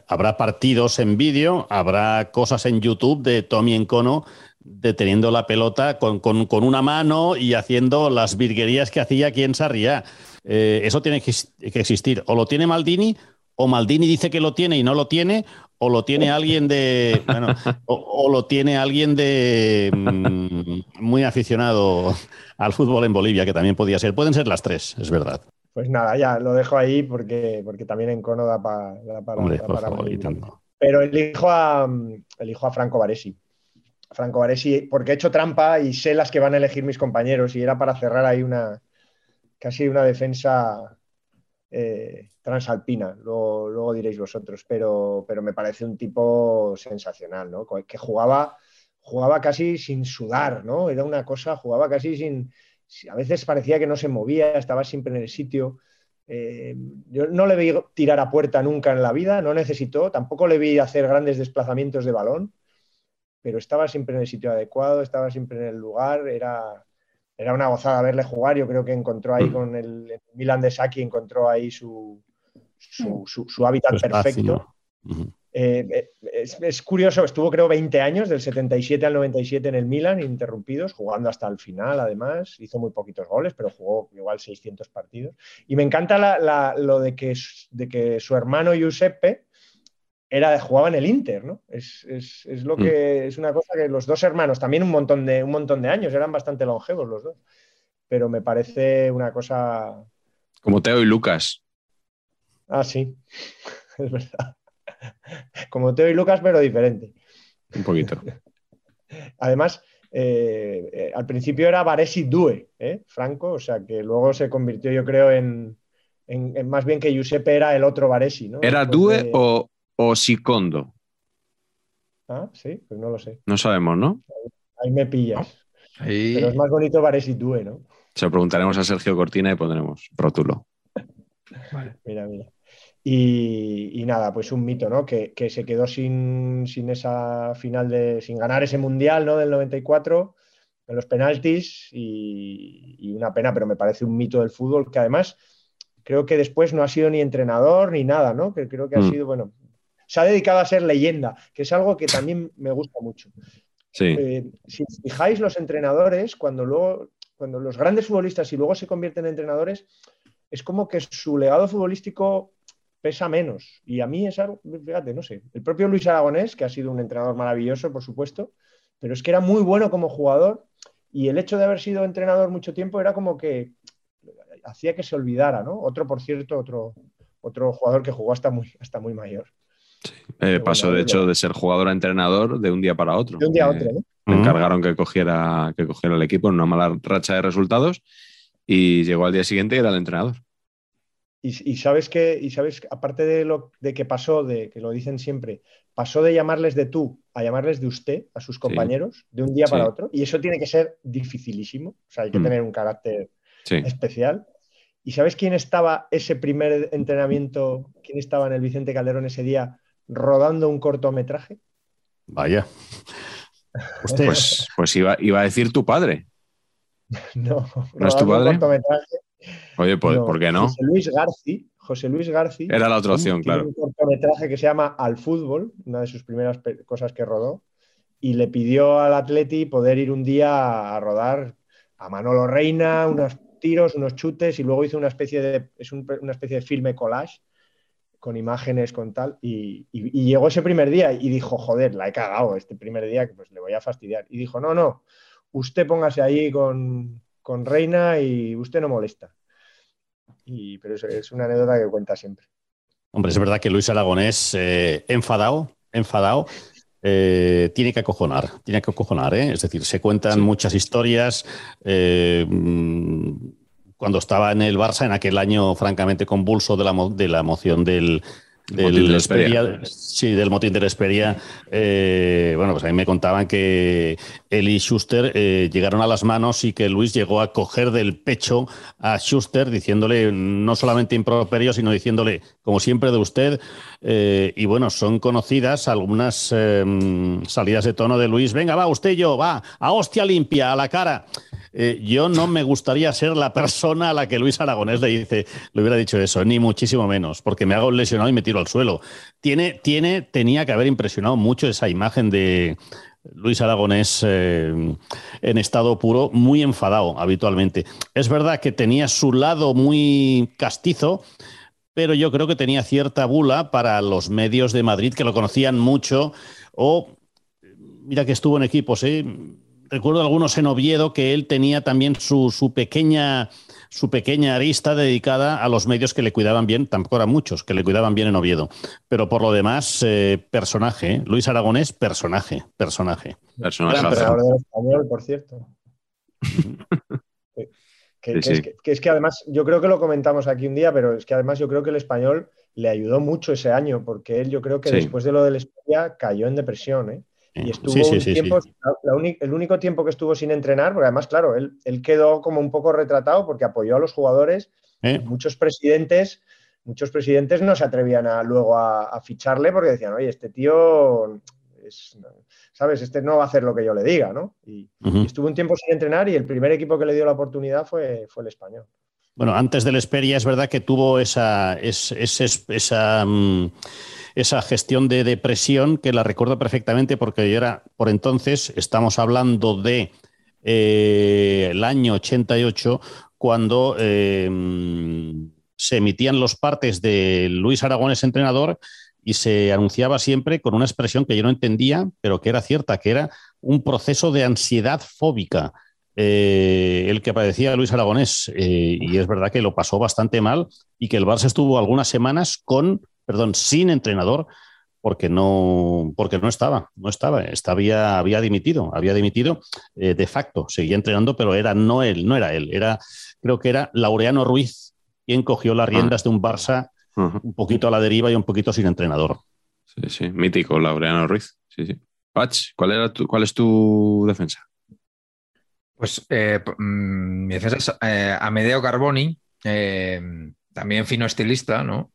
habrá partidos en vídeo, habrá cosas en YouTube de Tommy Encono deteniendo la pelota con, una mano y haciendo las virguerías que hacía aquí en Sarriá. Eh, eso tiene que, existir. O lo tiene Maldini, o Maldini dice que lo tiene y no lo tiene, o lo tiene alguien de. Bueno, o, lo tiene alguien de mm, muy aficionado al fútbol en Bolivia, que también podía ser. Pueden ser las tres, es verdad. Pues nada, ya lo dejo ahí porque, porque también en Cono da, para... Pero elijo a, elijo a Franco Baresi. Franco Baresi, porque he hecho trampa y sé las que van a elegir mis compañeros y era para cerrar ahí una casi una defensa eh, transalpina, luego, luego, diréis vosotros, pero, pero me parece un tipo sensacional, ¿no? Que jugaba, jugaba casi sin sudar, ¿no? Era una cosa, jugaba casi sin, a veces parecía que no se movía, estaba siempre en el sitio. Eh, yo no le vi tirar a puerta nunca en la vida, no necesitó, tampoco le vi hacer grandes desplazamientos de balón, pero estaba siempre en el sitio adecuado, estaba siempre en el lugar, era, era una gozada verle jugar. Yo creo que encontró ahí con el, Milan de Saki, encontró ahí su, su, hábitat perfecto. Eh, es, curioso, estuvo creo 20 años, del 77 al 97 en el Milan, interrumpidos, jugando hasta el final además, hizo muy poquitos goles, pero jugó igual 600 partidos. Y me encanta lo de que, de que su hermano Giuseppe era, jugaba en el Inter, ¿no? Es, lo que, mm. es una cosa que los dos hermanos, también un montón, de, un montón de años, eran bastante longevos los dos, pero me parece una cosa... Como Teo y Lucas. Ah, sí, es verdad. Como Teo y Lucas, pero diferente. Un poquito. Además, eh, eh, al principio era Varesi Due, ¿eh? Franco, o sea que luego se convirtió, yo creo, en, más bien que Giuseppe era el otro Varesi, ¿no? ¿Era Due o, o Sicondo? Ah, sí, pues no lo sé. No sabemos, ¿no? Ahí, me pillas. Pero es más bonito Varesi Due, ¿no? Se lo preguntaremos a Sergio Cortina y pondremos rótulo. Vale. Mira, mira. Y, nada, pues un mito, ¿no? Que, se quedó sin, esa final de. sin ganar ese mundial, ¿no? Del 94 en los penaltis y, una pena, pero me parece un mito del fútbol que además creo que después no ha sido ni entrenador ni nada, ¿no? Que creo que ha mm. sido, bueno, se ha dedicado a ser leyenda, que es algo que también me gusta mucho. Sí. Eh, si fijáis los entrenadores, cuando luego, cuando los grandes futbolistas y luego se convierten en entrenadores, es como que su legado futbolístico pesa menos. Y a mí es algo, fíjate, no sé, el propio Luis Aragonés, que ha sido un entrenador maravilloso, por supuesto, pero es que era muy bueno como jugador y el hecho de haber sido entrenador mucho tiempo era como que hacía que se olvidara, ¿no? Otro, por cierto, otro, otro jugador que jugó hasta muy, hasta muy mayor. Eh, pasó, de hecho, de ser jugador a entrenador de un día para otro. De un día a otro, ¿no? Me encargaron que cogiera, que cogiera el equipo en una mala racha de resultados y llegó al día siguiente y era el entrenador. Y, sabes que, y sabes, aparte de lo de que pasó, de que lo dicen siempre, pasó de llamarles de tú a llamarles de usted a sus compañeros de un día para otro. Y eso tiene que ser dificilísimo. O sea, hay que mm. tener un carácter especial. ¿Y sabes quién estaba ese primer entrenamiento? ¿Quién estaba en el Vicente Calderón ese día rodando un cortometraje? Vaya. Pues, pues iba, iba, a decir tu padre. No, ¿No es tu padre? Oye, pues, ¿por qué no? José Luis Garci. José Luis Garci. Era la otra opción, claro. Un cortometraje que se llama Al fútbol, una de sus primeras cosas que rodó, y le pidió al Atleti poder ir un día a rodar a Manolo Reina, unos tiros, unos chutes, y luego hizo una especie de, es una especie de filme collage con imágenes, con tal, y, llegó ese primer día y dijo, joder, la he cagado este primer día, que pues le voy a fastidiar. Y dijo, no, no, usted póngase ahí con, con Reina y usted no molesta. Y, pero es, una anécdota que cuenta siempre. Hombre, es verdad que Luis Aragonés, eh, enfadado, enfadado, eh, tiene que acojonar, tiene que acojonar, ¿eh? es decir, se cuentan muchas historias. Mm, cuando estaba en el Barça, en aquel año francamente convulso de la, de la moción del, del sí, del motín de la Esperia. Eh, bueno, pues a mí me contaban que él y Schuster eh, llegaron a las manos y que Luis llegó a coger del pecho a Schuster diciéndole no solamente improperio, sino diciéndole, como siempre de usted. Eh, y bueno, son conocidas algunas salidas de tono de Luis. Venga, va, usted yo, va, a hostia limpia, a la cara. Eh, yo no me gustaría ser la persona a la que Luis Aragonés le dice, le hubiera dicho eso, ni muchísimo menos, porque me hago lesionado y me tiro al suelo. Tiene, tiene, tenía que haber impresionado mucho esa imagen de Luis Aragonés eh, en estado puro, muy enfadado habitualmente. Es verdad que tenía su lado muy castizo, pero yo creo que tenía cierta bula para los medios de Madrid que lo conocían mucho o mira que estuvo en equipos, ¿eh? recuerdo algunos en Oviedo que él tenía también su, pequeña su pequeña arista dedicada a los medios que le cuidaban bien, tampoco eran muchos, que le cuidaban bien en Oviedo. Pero por lo demás, eh, personaje. ¿eh? Luis Aragonés, personaje, personaje. Personaje. español, por cierto. que, es que, además, yo creo que lo comentamos aquí un día, pero es que además yo creo que el español le ayudó mucho ese año, porque él yo creo que después de lo del España cayó en depresión. ¿eh? Y estuvo un tiempo, el único tiempo que estuvo sin entrenar, porque además, claro, él, él quedó como un poco retratado porque apoyó a los jugadores. ¿Eh? Muchos presidentes, muchos presidentes no se atrevían a, luego a, ficharle porque decían, oye, este tío, ¿sabes? Este no va a hacer lo que yo le diga, ¿no? Y, estuvo un tiempo sin entrenar y el primer equipo que le dio la oportunidad fue, fue el español. Bueno, antes del Esperia es verdad que tuvo esa, esa mm, esa gestión de depresión que la recuerdo perfectamente porque yo era, por entonces, estamos hablando de eh, el año 88, cuando em, se emitían los partes de Luis Aragones entrenador y se anunciaba siempre con una expresión que yo no entendía, pero que era cierta, que era un proceso de ansiedad fóbica. Eh, el que padecía Luis Aragonés, eh, y es verdad que lo pasó bastante mal y que el Barça estuvo algunas semanas con perdón, sin entrenador, porque no, porque no estaba, no estaba, estaba había, dimitido, había dimitido eh, de facto, seguía entrenando, pero era no él, no era él, era, creo que era Laureano Ruiz quien cogió las riendas de un Barça un poquito a la deriva y un poquito sin entrenador. Sí, sí, mítico Laureano Ruiz. Sí, sí. Pach, ¿cuál, era tu, ¿cuál es tu defensa? Pues eh, mm, mi defensa es eh, Amedeo Carboni, también fino estilista, ¿no?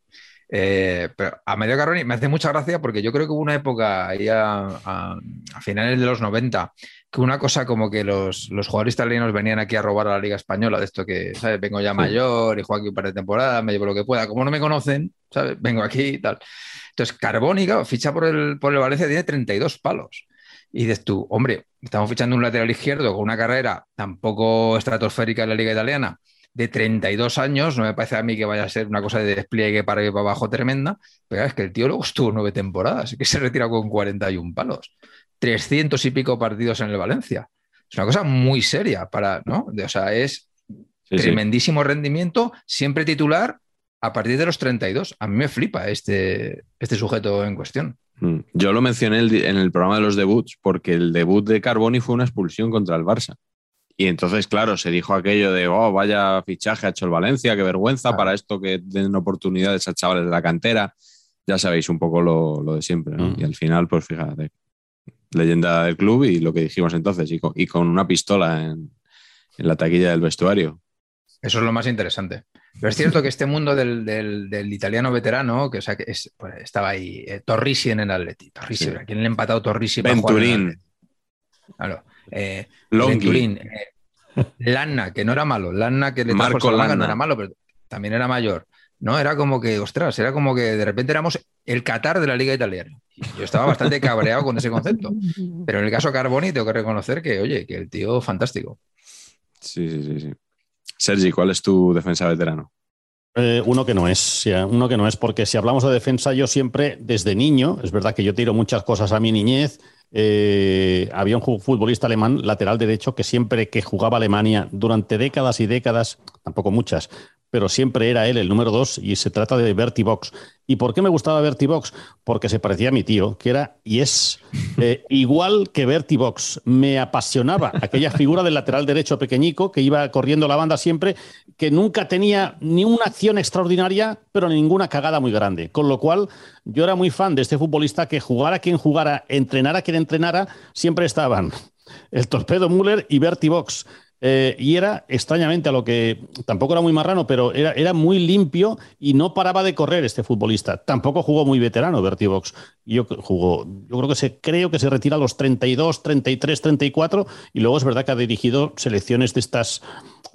Eh, pero a medio Carroni me hace mucha gracia porque yo creo que hubo una época ahí a, finales de los 90 que una cosa como que los, los, jugadores italianos venían aquí a robar a la Liga Española, de esto que, ¿sabes? Vengo ya mayor y juego aquí un par de temporadas, me llevo lo que pueda. Como no me conocen, ¿sabes? Vengo aquí y tal. Entonces, Carbónica, ficha por el, por el Valencia, tiene 32 palos. Y dices tú, hombre, estamos fichando un lateral izquierdo con una carrera tampoco estratosférica en la Liga Italiana de 32 años, no me parece a mí que vaya a ser una cosa de despliegue para ir para abajo tremenda, pero es que el tío luego estuvo nueve temporadas y que se retira con 41 palos, 300 y pico partidos en el Valencia. es una cosa muy seria para, ¿no? O sea, es tremendísimo rendimiento, siempre titular a partir de los 32. A mí me flipa este, este sujeto en cuestión. Mm. Yo lo mencioné en el programa de los debuts porque el debut de Carboni fue una expulsión contra el Barça. Y entonces, claro, se dijo aquello de, oh, vaya fichaje ha hecho el Valencia, qué vergüenza para esto que den oportunidades a chavales de la cantera. Ya sabéis un poco lo, de siempre, ¿no? Mm. Y al final, pues fíjate, leyenda del club y lo que dijimos entonces, y con, una pistola en, la taquilla del vestuario. Eso es lo más interesante. Pero es cierto que este mundo del, italiano veterano, que, o sea, que pues, estaba ahí, eh, Torrisi en el Atleti. Torrisi, ¿a quién le ha empatado Torrisi? Venturín. Claro. Eh, Venturín. Eh, Lanna, que no era malo. Lanna, que le Marco Lanna. no era malo, pero también era mayor. ¿No? Era como que, ostras, era como que de repente éramos el Qatar de la Liga Italiana. yo estaba bastante cabreado con ese concepto. Pero en el caso Carboni tengo que reconocer que, oye, que el tío fantástico. Sí, sí, sí. sí. Sergi, ¿cuál es tu defensa veterano? Eh, uno que no es, uno que no es, porque si hablamos de defensa, yo siempre, desde niño, es verdad que yo tiro muchas cosas a mi niñez. Eh, había un futbolista alemán, lateral derecho, que siempre que jugaba Alemania durante décadas y décadas, tampoco muchas, pero siempre era él el número dos y se trata de Bertie Box. ¿Y por qué me gustaba Bertie Box? Porque se parecía a mi tío, que era y es eh, igual que Bertie Box. Me apasionaba aquella figura del lateral derecho pequeñico que iba corriendo la banda siempre, que nunca tenía ni una acción extraordinaria, pero ninguna cagada muy grande. Con lo cual, yo era muy fan de este futbolista que jugara quien jugara, entrenara quien entrenara, siempre estaban el torpedo Müller y Bertie Box. Eh, y era extrañamente a lo que tampoco era muy marrano, pero era, era, muy limpio y no paraba de correr este futbolista. Tampoco jugó muy veterano Bertie Box. Yo jugó, yo creo que se creo que se retira a los 32, 33, 34 y luego es verdad que ha dirigido selecciones de estas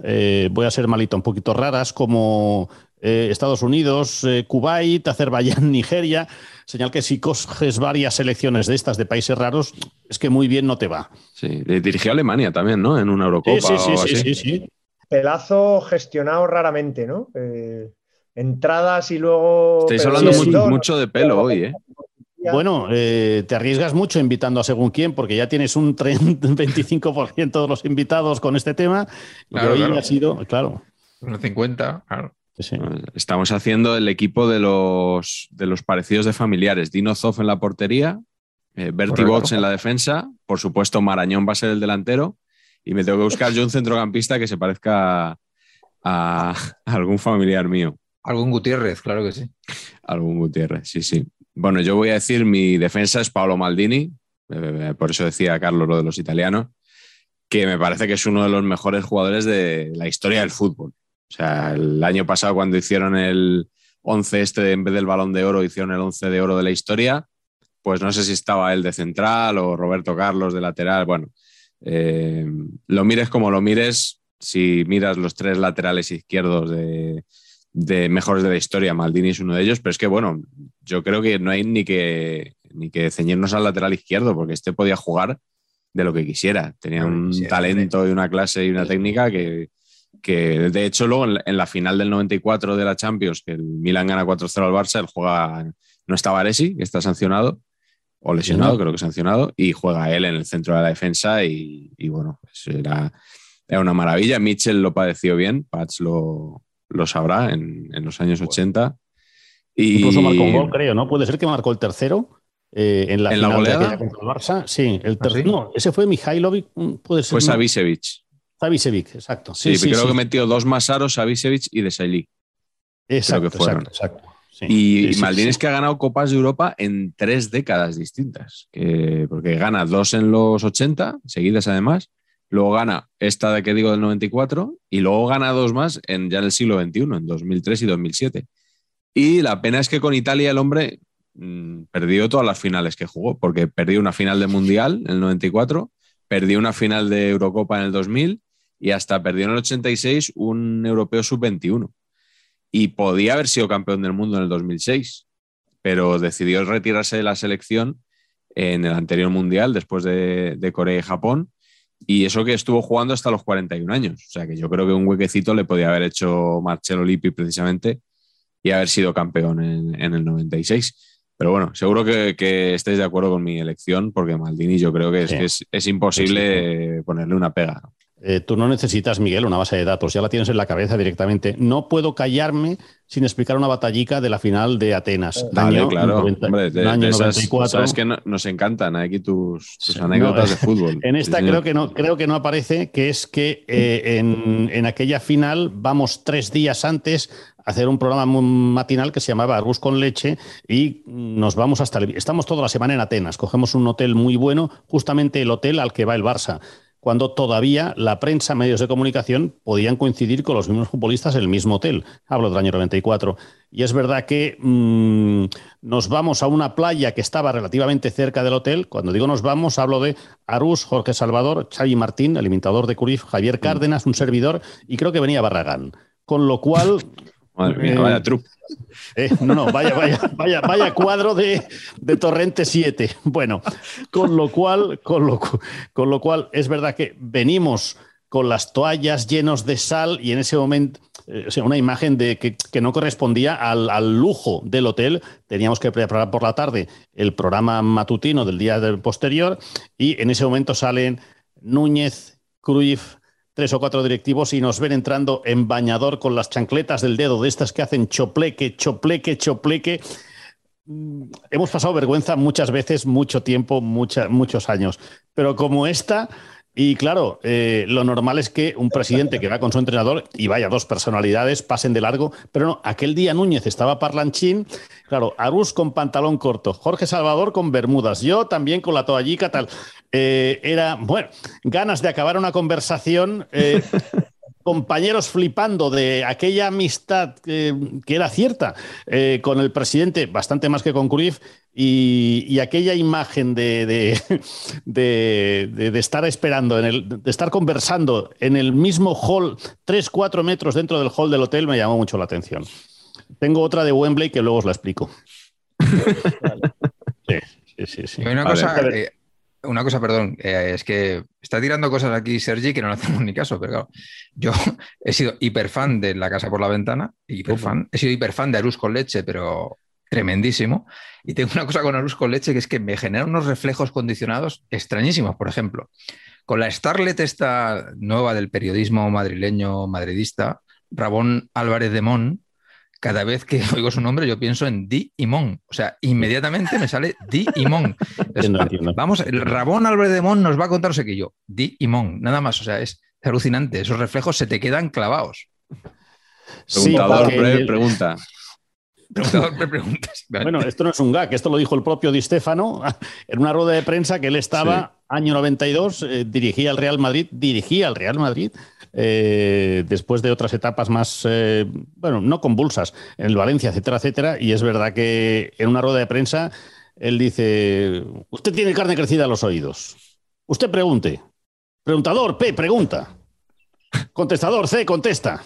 eh, voy a ser malito, un poquito raras como eh, Estados Unidos, Kuwait, Azerbaiyán, Nigeria. Señal que si coges varias selecciones de estas de países raros, es que muy bien no te va. Sí, dirigió a Alemania también, ¿no? En una Eurocopa. Sí, sí, sí, sí, sí, Pelazo gestionado raramente, ¿no? Eh, entradas y luego. Estáis hablando mucho de pelo hoy, ¿eh? Bueno, eh, te arriesgas mucho invitando a según quién, porque ya tienes un 25% de los invitados con este tema. y hoy ha sido, claro. Unos 50, claro. Estamos haciendo el equipo de los, de los parecidos de familiares. Dino Zoff en la portería, eh, Bertie Bots en la defensa, por supuesto Marañón va a ser el delantero y me tengo que buscar yo un centrocampista que se parezca a, algún familiar mío. Algún Gutiérrez, claro que sí. Algún Gutiérrez, sí, sí. Bueno, yo voy a decir, mi defensa es Paolo Maldini, eh, eh, por eso decía Carlos lo de los italianos, que me parece que es uno de los mejores jugadores de la historia del fútbol. O sea, el año pasado cuando hicieron el 11 este, en vez del balón de oro, hicieron el 11 de oro de la historia, pues no sé si estaba él de central o Roberto Carlos de lateral. Bueno, eh, lo mires como lo mires, si miras los tres laterales izquierdos de, mejores de la historia, Maldini es uno de ellos, pero es que bueno, yo creo que no hay ni que, ni que ceñirnos al lateral izquierdo, porque este podía jugar de lo que quisiera. Tenía un talento y una clase y una técnica que, que de hecho luego en la final del 94 de la Champions, que el Milan gana 4-0 al Barça, él juega, no estaba Aresi, que está sancionado, o lesionado, creo que sancionado, y juega él en el centro de la defensa y, bueno, pues era, era, una maravilla. Mitchell lo padeció bien, Pats lo, lo sabrá en, en, los años 80. Y... Incluso marcó un gol, creo, ¿no? Puede ser que marcó el tercero. Eh, en la, ¿En la goleada? contra el Barça. Sí, el ¿Ah, tercero. No, ese fue Mihailovic, mm, puede ser. Fue Savicevic. Savicevic, exacto. Sí, sí creo que metió dos más aros, Savicevic y de Exacto, exacto, exacto. Y Maldini es que ha ganado Copas de Europa en tres décadas distintas, porque gana dos en los 80, seguidas además, luego gana esta de que digo del 94 y luego gana dos más en ya en el siglo XXI, en 2003 y 2007. Y la pena es que con Italia el hombre mm, perdió todas las finales que jugó, porque perdió una final de Mundial en el 94, perdió una final de Eurocopa en el 2000 y hasta perdió en el 86 un europeo sub-21 y podía haber sido campeón del mundo en el 2006, pero decidió retirarse de la selección en el anterior mundial después de, Corea y Japón. Y eso que estuvo jugando hasta los 41 años. O sea que yo creo que un huequecito le podía haber hecho Marcelo Lippi precisamente y haber sido campeón en, el 96. Pero bueno, seguro que, que estéis de acuerdo con mi elección, porque Maldini yo creo que es, Sí. que es, es imposible ponerle una pega. Eh, tú no necesitas, Miguel, una base de datos, ya la tienes en la cabeza directamente. No puedo callarme sin explicar una batallica de la final de Atenas. Año claro. 90, Hombre, de, año de esas, 94. sabes que no- nos encantan aquí tus, tus Sí, anécdotas no, de fútbol. En esta Sí, creo que no, creo que no aparece, que es que eh, en, en aquella final vamos tres días antes a hacer un programa matinal que se llamaba Argus con leche y nos vamos hasta el, estamos toda la semana en Atenas. Cogemos un hotel muy bueno, justamente el hotel al que va el Barça. Cuando todavía la prensa, medios de comunicación podían coincidir con los mismos futbolistas en el mismo hotel. Hablo del año 94. Y es verdad que mm, nos vamos a una playa que estaba relativamente cerca del hotel. Cuando digo nos vamos, hablo de Arús, Jorge Salvador, Xavi Martín, el imitador de Curif, Javier Cárdenas, un servidor, y creo que venía Barragán. Con lo cual, Madre mía, eh, vaya truco. eh, no, no, vaya, vaya, vaya, vaya cuadro de, de Torrente 7. Bueno, con lo cual, con lo, con lo cual es verdad que venimos con las toallas llenos de sal y en ese momento, eh, o sea, una imagen de que, que no correspondía al, al lujo del hotel. Teníamos que preparar por la tarde el programa matutino del día del posterior y en ese momento salen Núñez, Cruyff, tres o cuatro directivos y nos ven entrando en bañador con las chancletas del dedo de estas que hacen chopleque, chopleque, chopleque. Mm, Hemos pasado vergüenza muchas veces, mucho tiempo, muchos años. Pero como esta, y claro, eh, lo normal es que un presidente que va con su entrenador y vaya dos personalidades pasen de largo, pero no, aquel día Núñez estaba parlanchín, claro, Arús con pantalón corto, Jorge Salvador con bermudas, yo también con la toallica tal. Eh, era, bueno, ganas de acabar una conversación. eh, compañeros flipando de aquella amistad que era cierta eh, con el presidente, bastante más que con Cruyff, y, y aquella imagen de, de, de- de- de estar esperando, en el, de estar conversando en el mismo hall, 3, 4 metros dentro del hall del hotel, me llamó mucho la atención. Tengo otra de Wembley que luego os la explico. Sí, sí, sí. sí. Y una Vale. cosa, eh, una cosa, perdón, eh, es que está tirando cosas aquí Sergi que no le hacemos ni caso, pero claro, yo he sido hiperfan de La Casa por la Ventana, hiperfan, he sido hiperfan de Arús con leche, pero tremendísimo. Y tengo una cosa con Arús con leche que es que me genera unos reflejos condicionados extrañísimos, por ejemplo. Con la Starlet esta nueva del periodismo madrileño madridista, Rabón Álvarez de Mon, cada vez que oigo su nombre yo pienso en Di y Mon. O sea, inmediatamente me sale Di y Mon. Entonces. Vamos, el Rabón Álvarez de Mon nos va a contar no sé qué yo. Di y Mon, nada más. O sea, es alucinante. Esos reflejos se te quedan clavados. Sí, Preguntador pre- pregunta. Preguntador, me preguntas. Bueno, esto no es un gag, esto lo dijo el propio Di Stefano en una rueda de prensa que él estaba, año 92, eh, dirigía al Real Madrid, dirigía al Real Madrid, eh, después de otras etapas más, eh, bueno, no convulsas, en el Valencia, etcétera, etcétera, y es verdad que en una rueda de prensa él dice, usted tiene carne crecida a los oídos, usted pregunte, preguntador, P, pregunta, contestador, C, contesta.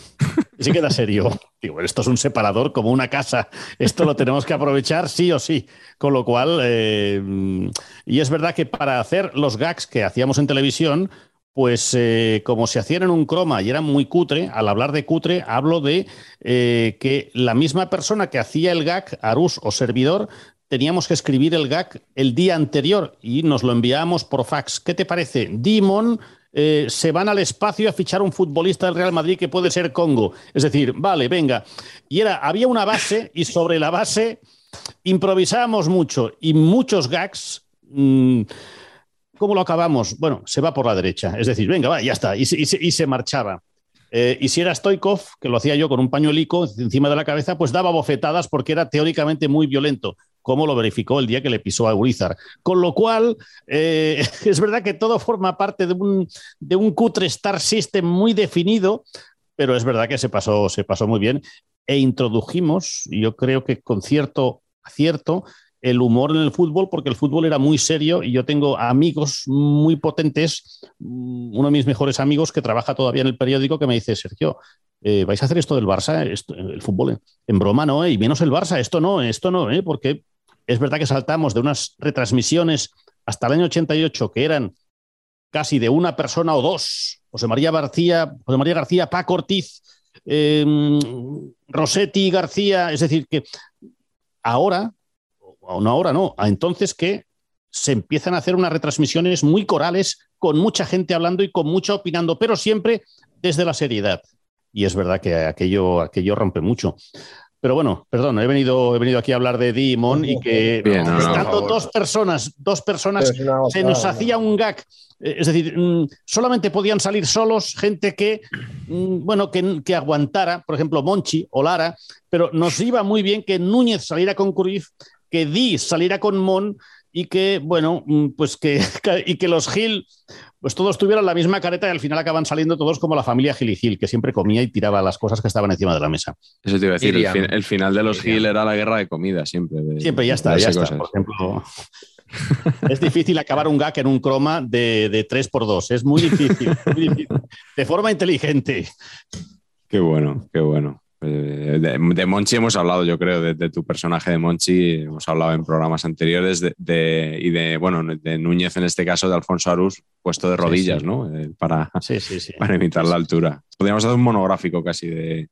Y se queda serio. Digo, esto es un separador como una casa. Esto lo tenemos que aprovechar sí o sí. Con lo cual, eh, y es verdad que para hacer los gags que hacíamos en televisión, pues eh, como se hacían en un croma y era muy cutre, al hablar de cutre, hablo de eh, que la misma persona que hacía el gag, Arús o servidor, teníamos que escribir el gag el día anterior y nos lo enviábamos por fax. ¿Qué te parece? Dimon eh, se van al espacio a fichar un futbolista del Real Madrid que puede ser Congo. Es decir, vale, venga. Y era, había una base y sobre la base improvisábamos mucho y muchos gags. mm, ¿Cómo lo acabamos? Bueno, se va por la derecha. Es decir, venga, va, ya está. Y se, marchaba. Eh, y si era Stoikov, que lo hacía yo con un pañuelico encima de la cabeza, pues daba bofetadas porque era teóricamente muy violento, como lo verificó el día que le pisó a Urizar. Con lo cual, eh, es verdad que todo forma parte de un, de un cutre Star System muy definido, pero es verdad que se pasó, se pasó muy bien. E introdujimos, yo creo que con cierto acierto, el humor en el fútbol, porque el fútbol era muy serio y yo tengo amigos muy potentes, mm, uno de mis mejores amigos que trabaja todavía en el periódico que me dice, Sergio, eh, ¿vais a hacer esto del Barça? El fútbol en, en broma, ¿no? eh? Y menos el Barça, esto no, esto no, ¿eh? porque es verdad que saltamos de unas retransmisiones hasta el año 88 que eran casi de una persona o dos, José María García, José María García, Paco Ortiz, eh, Rossetti García, es decir, que ahora, no ahora no, a entonces que se empiezan a hacer unas retransmisiones muy corales, con mucha gente hablando y con mucha opinando, pero siempre desde la seriedad. Y es verdad que aquello, aquello rompe mucho. Pero bueno, perdón, he venido, he venido aquí a hablar de Dimon y que estando dos personas, dos personas, se nos hacía un gag. Eh, es decir, mm, solamente podían salir solos gente que, mm, bueno, que, que, aguantara, por ejemplo, Monchi o Lara, pero nos iba muy bien que Núñez saliera con Cruyff, que Di saliera con Mon y que, bueno, mm, pues que, y que los Gil, pues todos tuvieran la misma careta y al final acaban saliendo todos como la familia Gil y Gil, que siempre comía y tiraba las cosas que estaban encima de la mesa. Eso te iba a decir, el, final de los Gil era la guerra de comida, siempre. siempre, ya está, ya está. Por ejemplo, es difícil acabar un gag en un croma de, de 3x2, es muy difícil, muy difícil, de forma inteligente. Qué bueno, qué bueno. Eh, de, Monchi hemos hablado, yo creo, de, tu personaje de Monchi, hemos hablado en programas anteriores de, y de, bueno, de Núñez en este caso, de Alfonso Arús, puesto de rodillas, ¿no? Eh, para, para imitar la altura. Podríamos hacer un monográfico casi de,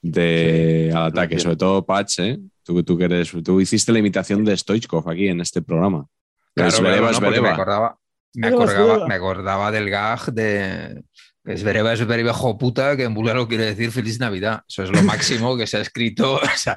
de al ataque, sobre todo Patch, ¿eh? Tú, tú, que eres, tú hiciste la imitación de Stoichkov aquí en este programa. Claro, me, acordaba, me, acordaba, me acordaba del gag de es hijo puta, que en búlgaro quiere decir feliz Navidad. Eso es lo máximo que se ha escrito. O sea,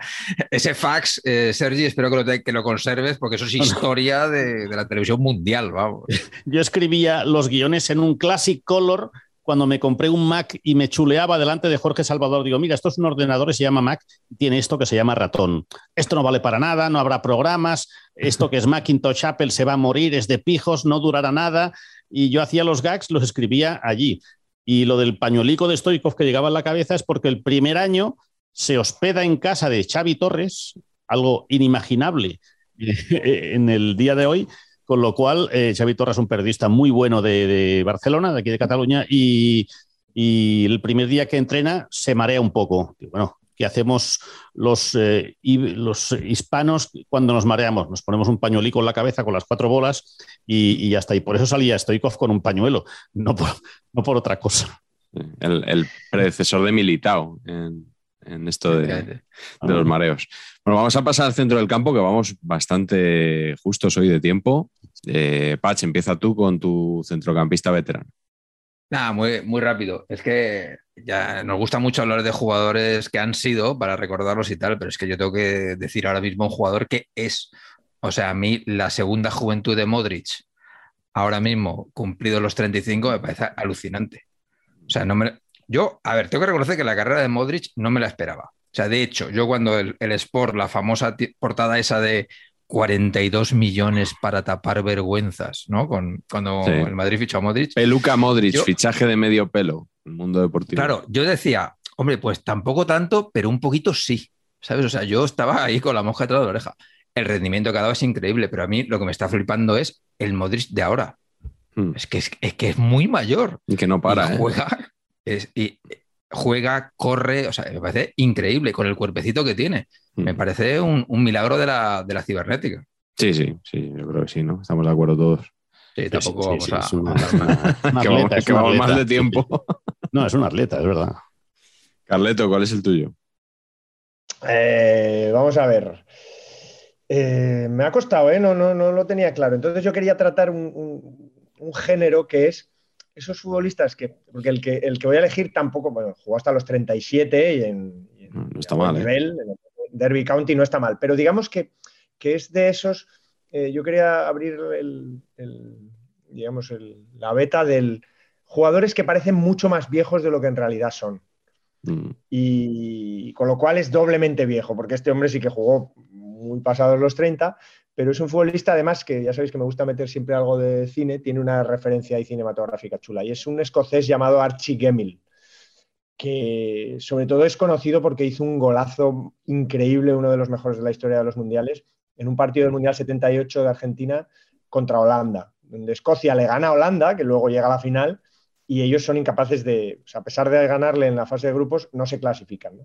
ese fax, eh, Sergi, espero que lo, que lo, conserves porque eso es historia de, de, la televisión mundial, vamos. Yo escribía los guiones en un Classic Color cuando me compré un Mac y me chuleaba delante de Jorge Salvador. Digo, mira, esto es un ordenador, se llama Mac, tiene esto que se llama ratón. Esto no vale para nada, no habrá programas, esto que es Macintosh Apple se va a morir, es de pijos, no durará nada. Y yo hacía los gags, los escribía allí. Y lo del pañuelico de Stoikov que llegaba en la cabeza es porque el primer año se hospeda en casa de Xavi Torres, algo inimaginable en el día de hoy, con lo cual eh, Xavi Torres es un periodista muy bueno de, Barcelona, de aquí de Cataluña, y, y, el primer día que entrena se marea un poco. Bueno, ¿qué hacemos los, eh, los hispanos cuando nos mareamos? Nos ponemos un pañuelico en la cabeza con las cuatro bolas y, ya está. Y por eso salía Stoikov con un pañuelo, no por, no por otra cosa. El, predecesor de Militao en, esto de, los mareos. Bueno, vamos a pasar al centro del campo, que vamos bastante justos hoy de tiempo. Eh, Pach, empieza tú con tu centrocampista veterano. Nada, muy, muy rápido. Es que ya nos gusta mucho hablar de jugadores que han sido para recordarlos y tal, pero es que yo tengo que decir ahora mismo un jugador que es. O sea, a mí la segunda juventud de Modric, ahora mismo cumplido los 35, me parece alucinante. O sea, no me, yo, a ver, tengo que reconocer que la carrera de Modric no me la esperaba. O sea, de hecho, yo cuando el, Sport, la famosa portada esa de 42 millones para tapar vergüenzas, ¿no? Con, cuando el Madrid fichó a Modric. Peluca Modric, fichaje de medio pelo, el mundo deportivo. Claro, yo decía, hombre, pues tampoco tanto, pero un poquito sí. ¿Sabes? O sea, yo estaba ahí con la monja detrás de la oreja el rendimiento que ha dado es increíble, pero a mí lo que me está flipando es el Modric de ahora. Hmm. Es, que es, que es muy mayor. Y que no para. ¿eh? juega, y juega, corre, o sea, me parece increíble con el cuerpecito que tiene. Me hmm. parece un, milagro de la, de la, cibernética. Sí, sí, sí, yo creo que sí, ¿no? Estamos de acuerdo todos. Sí, tampoco vamos a. que vamos, más de tiempo. No, es un atleta, es verdad. Carleto, ¿cuál es el tuyo? Eh, vamos a ver. Eh, me ha costado, ¿eh? No, no, no lo tenía claro. Entonces yo quería tratar un, género que es esos futbolistas que, porque el que, el que voy a elegir tampoco, bueno, jugó hasta los 37 y en, no está mal, nivel, en Derby County no está mal, pero digamos que, es de esos, yo quería abrir el, digamos, la beta de jugadores que parecen mucho más viejos de lo que en realidad son. Mm. Y con lo cual es doblemente viejo, porque este hombre sí que jugó muy pasados los 30, pero es un futbolista además que ya sabéis que me gusta meter siempre algo de cine, tiene una referencia ahí cinematográfica chula y es un escocés llamado Archie Gemmill, que sobre todo es conocido porque hizo un golazo increíble, uno de los mejores de la historia de los mundiales, en un partido del Mundial 78 de Argentina contra Holanda, donde Escocia le gana a Holanda, que luego llega a la final, y ellos son incapaces de, a pesar de ganarle en la fase de grupos, no se clasifican.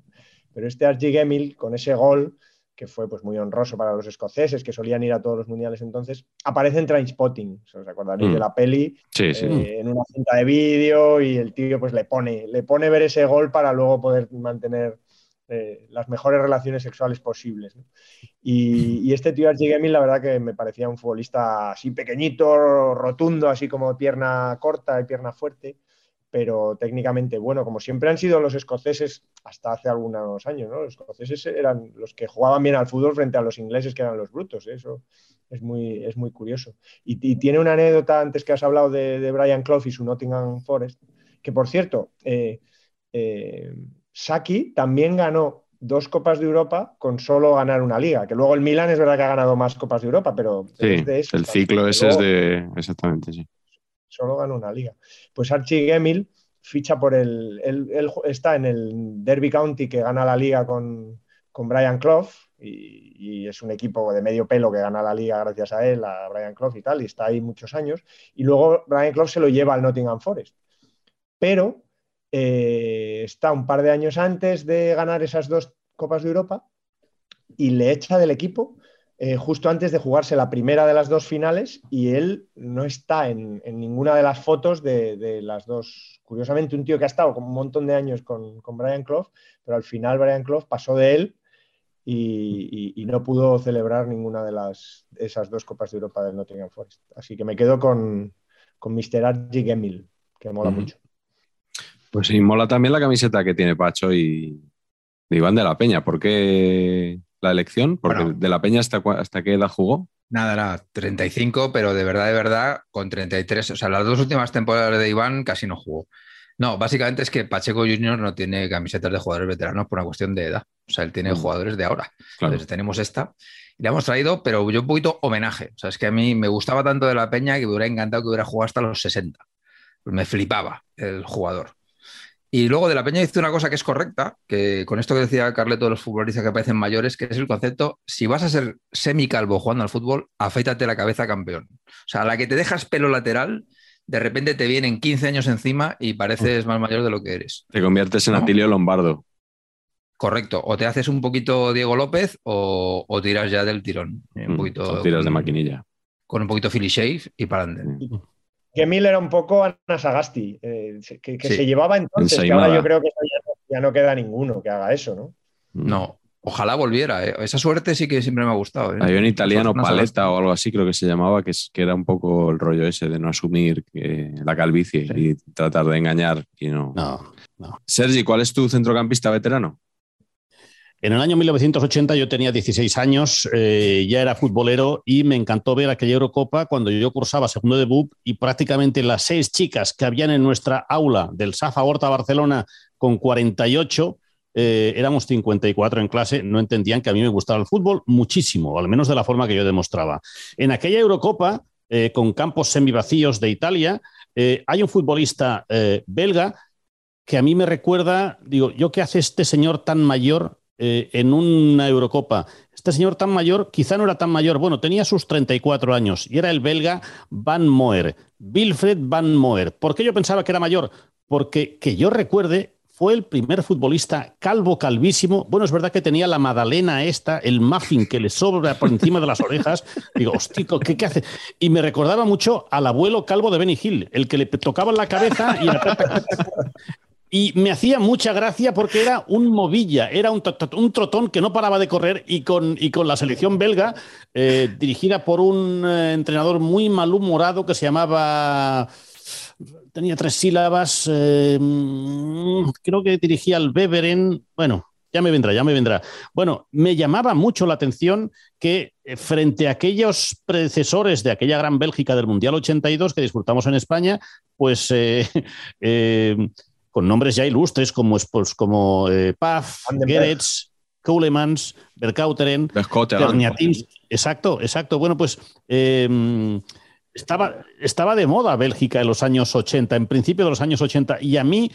Pero este Archie Gemmill, con ese gol, que fue pues, muy honroso para los escoceses, que solían ir a todos los mundiales entonces, aparece en Trainspotting, ¿os acordaréis de mm. la peli? Sí, sí. Eh, en una cinta de vídeo y el tío pues le pone, le pone ver ese gol para luego poder mantener eh, las mejores relaciones sexuales posibles. Y, este tío Archie Gemmill, la verdad que me parecía un futbolista así pequeñito, rotundo, así como pierna corta y pierna fuerte, pero técnicamente bueno, como siempre han sido los escoceses hasta hace algunos años, ¿no? Los escoceses eran los que jugaban bien al fútbol frente a los ingleses que eran los brutos, ¿eh? eso es muy, es muy curioso. Y, tiene una anécdota antes que has hablado de, Brian Clough y su Nottingham Forest, que por cierto, eh, eh, Saki también ganó dos Copas de Europa con solo ganar una liga, que luego el Milan es verdad que ha ganado más Copas de Europa, pero sí, el ciclo ese es de... Exactamente, sí. Solo ganó una liga. Pues Archie Gemmill ficha por el... Él, está en el Derby County que gana la liga con, con Brian Clough y, y, es un equipo de medio pelo que gana la liga gracias a él, a Brian Clough y tal, y está ahí muchos años. Y luego Brian Clough se lo lleva al Nottingham Forest. Pero eh, está un par de años antes de ganar esas dos Copas de Europa y le echa del equipo eh, justo antes de jugarse la primera de las dos finales y él no está en, ninguna de las fotos de, las dos. Curiosamente, un tío que ha estado un montón de años con, Brian Clough, pero al final Brian Clough pasó de él y, no pudo celebrar ninguna de las esas dos Copas de Europa del Nottingham Forest. Así que me quedo con, con Mr. Archie Gemmill, que mola mucho. Pues sí, mola también la camiseta que tiene Pacho y Iván de la Peña. ¿Por qué la elección? Porque de la Peña hasta, hasta qué edad jugó. Nada, era 35, pero de verdad, de verdad, con 33. O sea, las dos últimas temporadas de Iván casi no jugó. No, básicamente es que Pacheco Junior no tiene camisetas de jugadores veteranos por una cuestión de edad. O sea, él tiene mm. jugadores de ahora. Entonces tenemos esta. Y la hemos traído, pero yo un poquito homenaje. O sea, es que a mí me gustaba tanto de la Peña que me hubiera encantado que hubiera jugado hasta los 60. me flipaba el jugador. Y luego de la Peña dice una cosa que es correcta, que con esto que decía Carleto de los futbolistas que parecen mayores, que es el concepto, si vas a ser semicalvo jugando al fútbol, afeítate la cabeza campeón. O sea, a la que te dejas pelo lateral, de repente te vienen 15 años encima y pareces más mayor de lo que eres. Te conviertes en Atilio Lombardo. Correcto, o te haces un poquito Diego López o, tiras ya del tirón. Un mm, poquito, o tiras de maquinilla. Con un poquito Philly Shave y para adelante. Gemil era un poco Ana Sagasti, eh, que, se llevaba entonces, que ahora yo creo que ya no, queda ninguno que haga eso, ¿no? No, ojalá volviera. ¿eh? Esa suerte sí que siempre me ha gustado. ¿eh? Hay un italiano, Paleta o algo así, creo que se llamaba, que, que era un poco el rollo ese de no asumir la calvicie y tratar de engañar y no. No, no. Sergi, ¿cuál es tu centrocampista veterano? En el año 1980 yo tenía 16 años, eh, ya era futbolero y me encantó ver aquella Eurocopa cuando yo cursaba segundo de BUP y prácticamente las seis chicas que habían en nuestra aula del Safa Horta Barcelona con 48, eh, éramos 54 en clase, no entendían que a mí me gustaba el fútbol muchísimo, al menos de la forma que yo demostraba. En aquella Eurocopa, eh, con campos semivacíos de Italia, hay un futbolista belga que a mí me recuerda, digo, ¿yo qué hace este señor tan mayor eh, en una Eurocopa. Este señor tan mayor, quizá no era tan mayor, bueno, tenía sus 34 años y era el belga Van Moer, Wilfred Van Moer. ¿Por qué yo pensaba que era mayor? Porque que yo recuerde, fue el primer futbolista calvo, calvísimo. Bueno, es verdad que tenía la magdalena esta, el muffin que le sobra por encima de las orejas. Digo, hostico, ¿qué, ¿qué, hace? Y me recordaba mucho al abuelo calvo de Benny Hill, el que le tocaba en la cabeza y y me hacía mucha gracia porque era un movilla, era un, un trotón que no paraba de correr y con, y con la selección belga, eh, dirigida por un eh, entrenador muy malhumorado que se llamaba tenía tres sílabas, eh, creo que dirigía al Beveren, bueno, ya me vendrá, ya me vendrá. Bueno, me llamaba mucho la atención que frente a aquellos predecesores de aquella gran Bélgica del Mundial 82 que disfrutamos en España, pues con nombres ya ilustres como, pues, como eh, Paf, Geretz, Koulemans, Berkauteren, Exacto, exacto. Bueno, pues em, estaba, estaba de moda Bélgica en los años 80, en principio de los años 80, y a mí,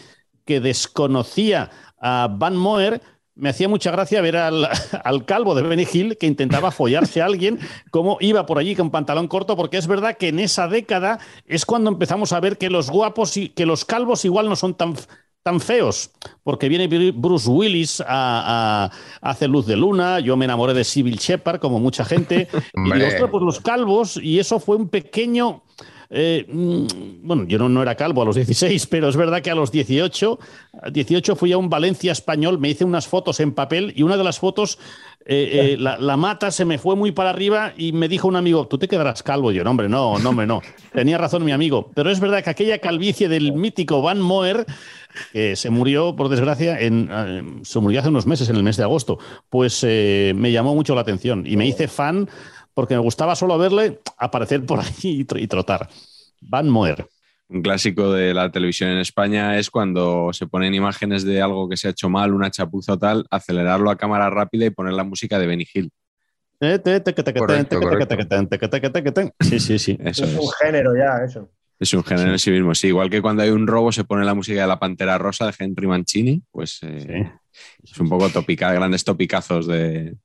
que desconocía a Van Moer, me hacía mucha gracia ver al, calvo de Benny Hill que intentaba follarse a alguien, como iba por allí con pantalón corto, porque es verdad que en esa década es cuando empezamos a ver que los guapos y que los calvos igual no son tan, tan feos, porque viene Bruce Willis a, hacer luz de luna, yo me enamoré de Civil Shepard, como mucha gente, y digo, pues los calvos, y eso fue un pequeño eh, mm, bueno, yo no, no, era calvo a los 16, pero es verdad que a los 18, 18 fui a un Valencia español, me hice unas fotos en papel y una de las fotos, eh, eh, la, la, mata se me fue muy para arriba y me dijo un amigo, tú te quedarás calvo. Y yo, no, hombre, no, no, hombre, no. Tenía razón mi amigo. Pero es verdad que aquella calvicie del mítico Van Moer que se murió, por desgracia, en, se murió hace unos meses, en el mes de agosto, pues me llamó mucho la atención y me hice fan porque me gustaba solo verle aparecer por ahí y trotar. Van Moer. Un clásico de la televisión en España es cuando se ponen imágenes de algo que se ha hecho mal, una chapuza o tal, acelerarlo a cámara rápida y poner la música de Benny Hill. Sí, sí, sí. Eso es, un género ya, eso. Es un género en sí mismo, sí. Igual que cuando hay un robo se pone la música de la Pantera Rosa de Henry Mancini, pues eh, es un poco topica, grandes topicazos de,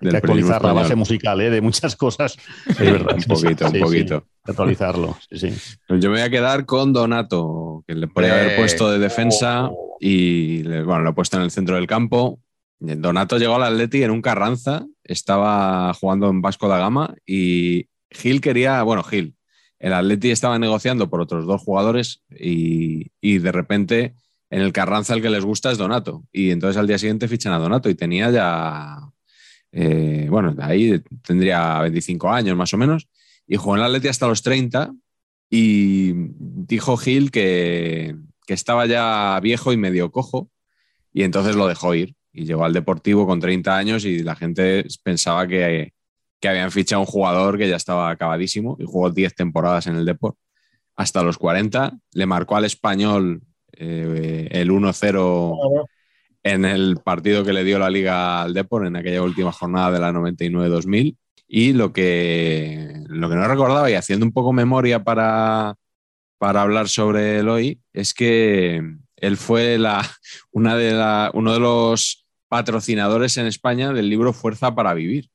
de actualizar la base musical ¿eh? de muchas cosas. verdad. un poquito, un poquito. actualizarlo, sí, pues Yo me voy a quedar con Donato, que le podría haber puesto de defensa oh. y bueno, lo he puesto en el centro del campo. Donato llegó al Atleti en un Carranza, estaba jugando en Vasco da Gama y Gil quería, bueno, Gil, el Atleti estaba negociando por otros dos jugadores y, y de repente en el Carranza el que les gusta es Donato. Y entonces al día siguiente fichan a Donato y tenía ya eh, bueno, ahí tendría 25 años más o menos, y jugó en el Atleti hasta los 30 y dijo Gil que, estaba ya viejo y medio cojo. Y entonces lo dejó ir. Y llegó al Deportivo con 30 años y la gente pensaba que, habían fichado un jugador que ya estaba acabadísimo. Y jugó 10 temporadas en el Deport hasta los 40, le marcó al español eh, el 1-0 en el partido que le dio la liga al Depor en aquella última jornada de la 99-2000. Y lo que, lo que no recordaba, y haciendo un poco memoria para, para hablar sobre él hoy, es que él fue la, una de la, uno de los patrocinadores en España del libro Fuerza para Vivir.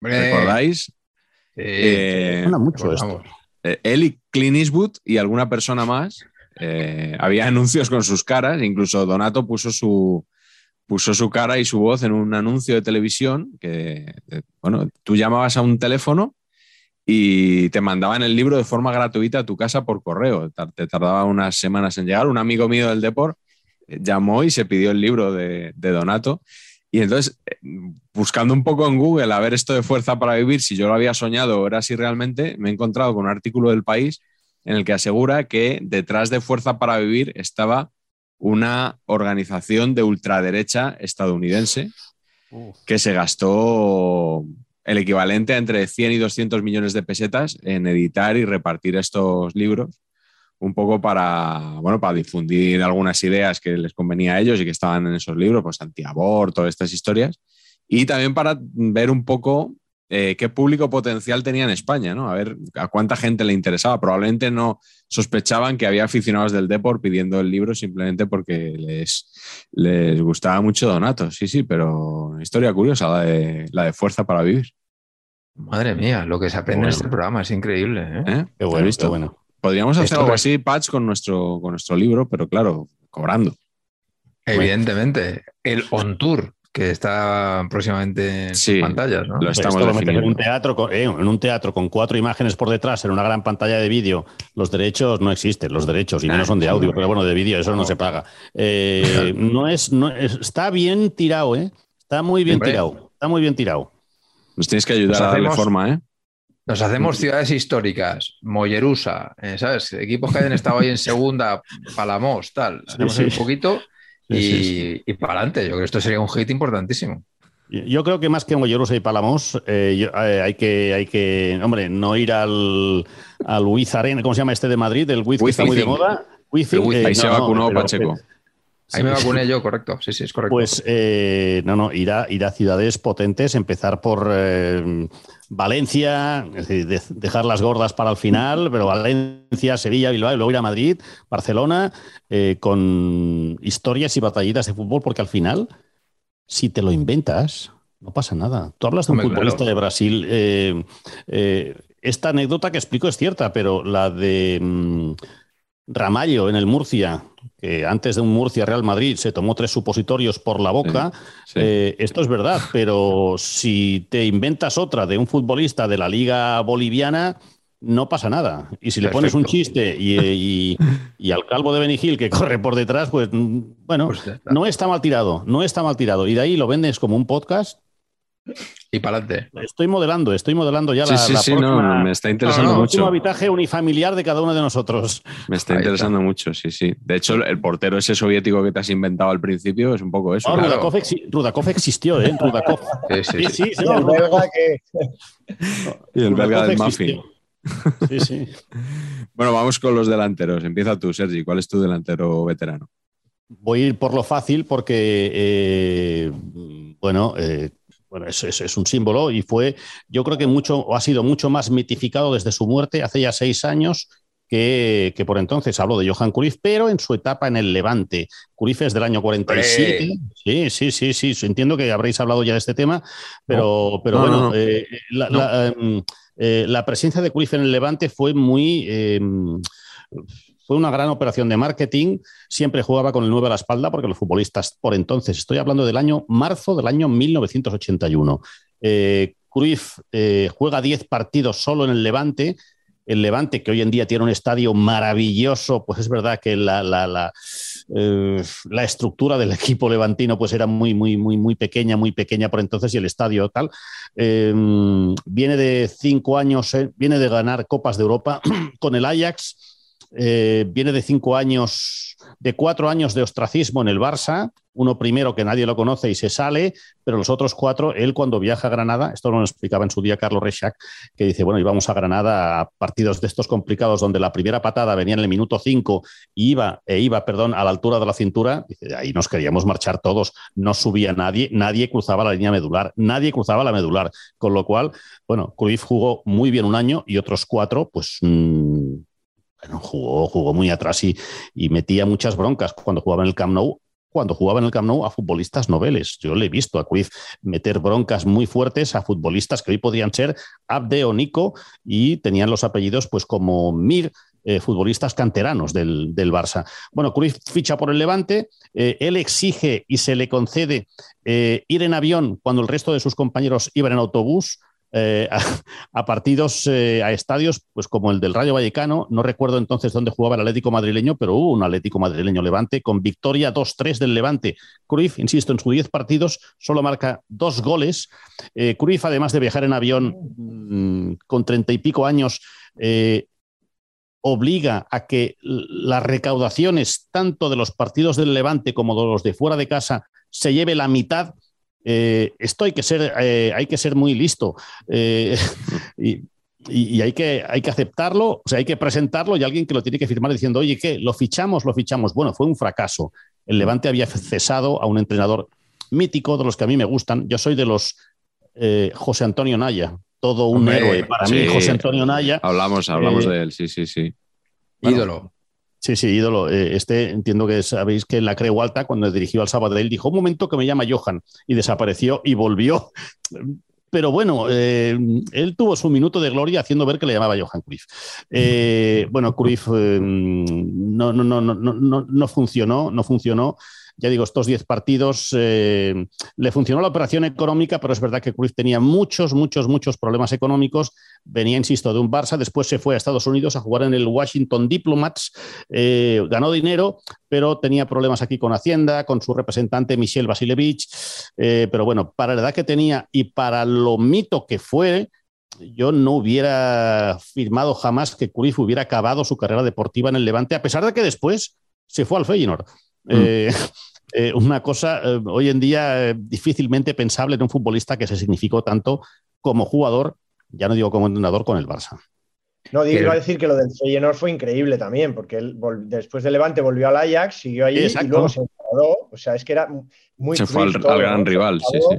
¿Recordáis? Eh, mucho esto. Eh, él y Clint Eastwood y alguna persona más eh, había anuncios con sus caras, incluso Donato puso su, puso su cara y su voz en un anuncio de televisión que, eh, bueno, tú llamabas a un teléfono y te mandaban el libro de forma gratuita a tu casa por correo. Te tardaba unas semanas en llegar. Un amigo mío del Deport eh, llamó y se pidió el libro de, de Donato. Y entonces, buscando un poco en Google a ver esto de fuerza para vivir, si yo lo había soñado o era así realmente, me he encontrado con un artículo del país en el que asegura que detrás de Fuerza para Vivir estaba una organización de ultraderecha estadounidense que se gastó el equivalente a entre 100 y 200 millones de pesetas en editar y repartir estos libros, un poco para, bueno, para difundir algunas ideas que les convenía a ellos y que estaban en esos libros, pues antiaborto, estas historias, y también para ver un poco eh, qué público potencial tenía en España, ¿no? A ver a cuánta gente le interesaba. Probablemente no sospechaban que había aficionados del Deport pidiendo el libro simplemente porque les, les gustaba mucho Donato. Sí, sí, pero historia curiosa la de, la de Fuerza para Vivir. Madre mía, lo que se aprende en este programa es increíble. ¿eh? ¿Eh? Qué bueno, visto. bueno. Podríamos hacer algo así, Patch, con nuestro, con nuestro libro, pero claro, cobrando. Evidentemente. El On Tour que está próximamente en pantallas. ¿no? Lo estamos en un teatro con, eh, en un teatro con cuatro imágenes por detrás, en una gran pantalla de vídeo. Los derechos no existen, los derechos, y no son de audio, pero bueno, de vídeo, eso no se paga. Eh, no es, no está bien tirado, ¿eh? Está muy bien tirado. Está muy bien tirado. Nos tienes que ayudar a darle forma, ¿eh? Nos hacemos ciudades históricas, Mollerusa, eh, ¿sabes? Equipos que hayan estado ahí en segunda, Palamos, tal. Hacemos un poquito y, para adelante. Yo creo que esto sería un hit importantísimo. Yo creo que más que Mollerusa y Palamos, eh, eh, hay, que, hay que, hombre, no ir al, al Wiz Arena, ¿cómo se llama este de Madrid? El Wiz que está muy de moda. Eh, ahí se vacunó Pacheco. Ahí me vacuné yo, correcto. Sí, sí, es correcto. Pues no, no, ir a, ir a ciudades potentes, empezar por Valencia, es decir, dejar las gordas para el final, pero Valencia, Sevilla, Bilbao y luego ir a Madrid, Barcelona, eh, con historias y batallitas de fútbol, porque al final, si te lo inventas, no pasa nada. Tú hablas de un futbolista de Brasil. Eh, eh, esta anécdota que explico es cierta, pero la de mm, Ramallo en el Murcia, que antes de un Murcia Real Madrid se tomó tres supositorios por la boca, eh, esto es verdad, pero si te inventas otra de un futbolista de la liga boliviana, no pasa nada. Y si le pones un chiste y, al calvo de Benigil que corre por detrás, pues mm, bueno, pues no está mal tirado, no está mal tirado. Y de ahí lo vendes como un podcast y para adelante. Estoy modelando, estoy modelando ya la, sí, sí, no, me está interesando mucho. Un habitaje unifamiliar de cada uno de nosotros. Me está interesando mucho, sí, sí. De hecho, el portero ese soviético que te has inventado al principio es un poco eso. Rudakov, existió, ¿eh? Rudakov. Sí, sí, sí. el belga que... Y el belga del muffin. Sí, sí. bueno, vamos con los delanteros. Empieza tú, Sergi. ¿Cuál es tu delantero veterano? Voy a ir por lo fácil porque, eh, bueno, eh, bueno, es, es, un símbolo y fue, yo creo que mucho, o ha sido mucho más mitificado desde su muerte hace ya seis años que, por entonces habló de Johan Cruyff, pero en su etapa en el Levante. Cruyff es del año 47. Sí, sí, sí, sí. Entiendo que habréis hablado ya de este tema, pero, pero bueno, eh, em, eh, la, presencia de Cruyff en el Levante fue muy em, fue una gran operación de marketing. Siempre jugaba con el 9 a la espalda porque los futbolistas, por entonces, estoy hablando del año marzo del año 1981. Eh, Cruyff eh, juega 10 partidos solo en el Levante. El Levante, que hoy en día tiene un estadio maravilloso, pues es verdad que la, la, eh, estructura del equipo levantino pues era muy, muy, muy, muy pequeña, muy pequeña por entonces y el estadio tal. viene de cinco años, viene de ganar Copas de Europa con el Ajax eh, viene de cinco años, de cuatro años de ostracismo en el Barça, uno primero que nadie lo conoce y se sale, pero los otros cuatro, él cuando viaja a Granada, esto lo explicaba en su día Carlos Rechac, que dice, bueno, íbamos a Granada a partidos de estos complicados donde la primera patada venía en el minuto cinco y iba, e iba, perdón, a la altura de la cintura, dice, ahí nos queríamos marchar todos, no subía nadie, nadie cruzaba la línea medular, nadie cruzaba la medular, con lo cual, bueno, Cruyff jugó muy bien un año y otros cuatro, pues... Jugó, jugó muy atrás y, metía muchas broncas cuando jugaba en el Camp Nou cuando jugaba en el Camp Nou a futbolistas noveles. Yo le he visto a Cruyff meter broncas muy fuertes a futbolistas que hoy podían ser Abde o Nico y tenían los apellidos pues como Mir, eh, futbolistas canteranos del, Barça. Bueno, Cruyff ficha por el Levante, eh, él exige y se le concede eh, ir en avión cuando el resto de sus compañeros iban en autobús. Eh, a, partidos, eh, a estadios, pues como el del Rayo Vallecano. No recuerdo entonces dónde jugaba el Atlético madrileño, pero hubo un Atlético madrileño Levante con victoria 2-3 del Levante. Cruyff, insisto, en sus 10 partidos solo marca dos goles. Eh, Cruyff, además de viajar en avión mm, con treinta y pico años, obliga a que las recaudaciones tanto de los partidos del Levante como de los de fuera de casa se lleve la mitad eh, esto hay que ser, eh, hay que ser muy listo. Eh, y, hay, que, hay que aceptarlo, o sea, hay que presentarlo y alguien que lo tiene que firmar diciendo, oye, ¿qué? ¿Lo fichamos? ¿Lo fichamos? Bueno, fue un fracaso. El Levante había cesado a un entrenador mítico, de los que a mí me gustan. Yo soy de los José Antonio Naya, todo un héroe para mí, José Antonio Naya. Hablamos, hablamos de él, sí, sí, sí. Ídolo. Sí, sí, ídolo. Eh, este entiendo que sabéis que en la Creu Alta, cuando dirigió al Sabadell, dijo un momento que me llama Johan y desapareció y volvió. Pero bueno, eh, él tuvo su minuto de gloria haciendo ver que le llamaba Johan Cruyff. Eh, bueno, Cruyff no, no, no, no, no, no funcionó, no funcionó ya digo, estos 10 partidos eh, le funcionó la operación económica, pero es verdad que Cruyff tenía muchos, muchos, muchos problemas económicos. Venía, insisto, de un Barça, después se fue a Estados Unidos a jugar en el Washington Diplomats, eh, ganó dinero, pero tenía problemas aquí con Hacienda, con su representante Michel Vasilevich. Eh, pero bueno, para la edad que tenía y para lo mito que fue, yo no hubiera firmado jamás que Cruyff hubiera acabado su carrera deportiva en el Levante, a pesar de que después se fue al Feyenoord. Mm. Eh, eh, una cosa eh, hoy en día difícilmente pensable en un futbolista que se significó tanto como jugador, ya no digo como entrenador, con el Barça. No, iba a decir que lo del Feyenoord fue increíble también, porque él después de Levante volvió al Ajax, siguió allí y luego se enfadó. O sea, es que era muy Se fue al, gran rival, sí, sí.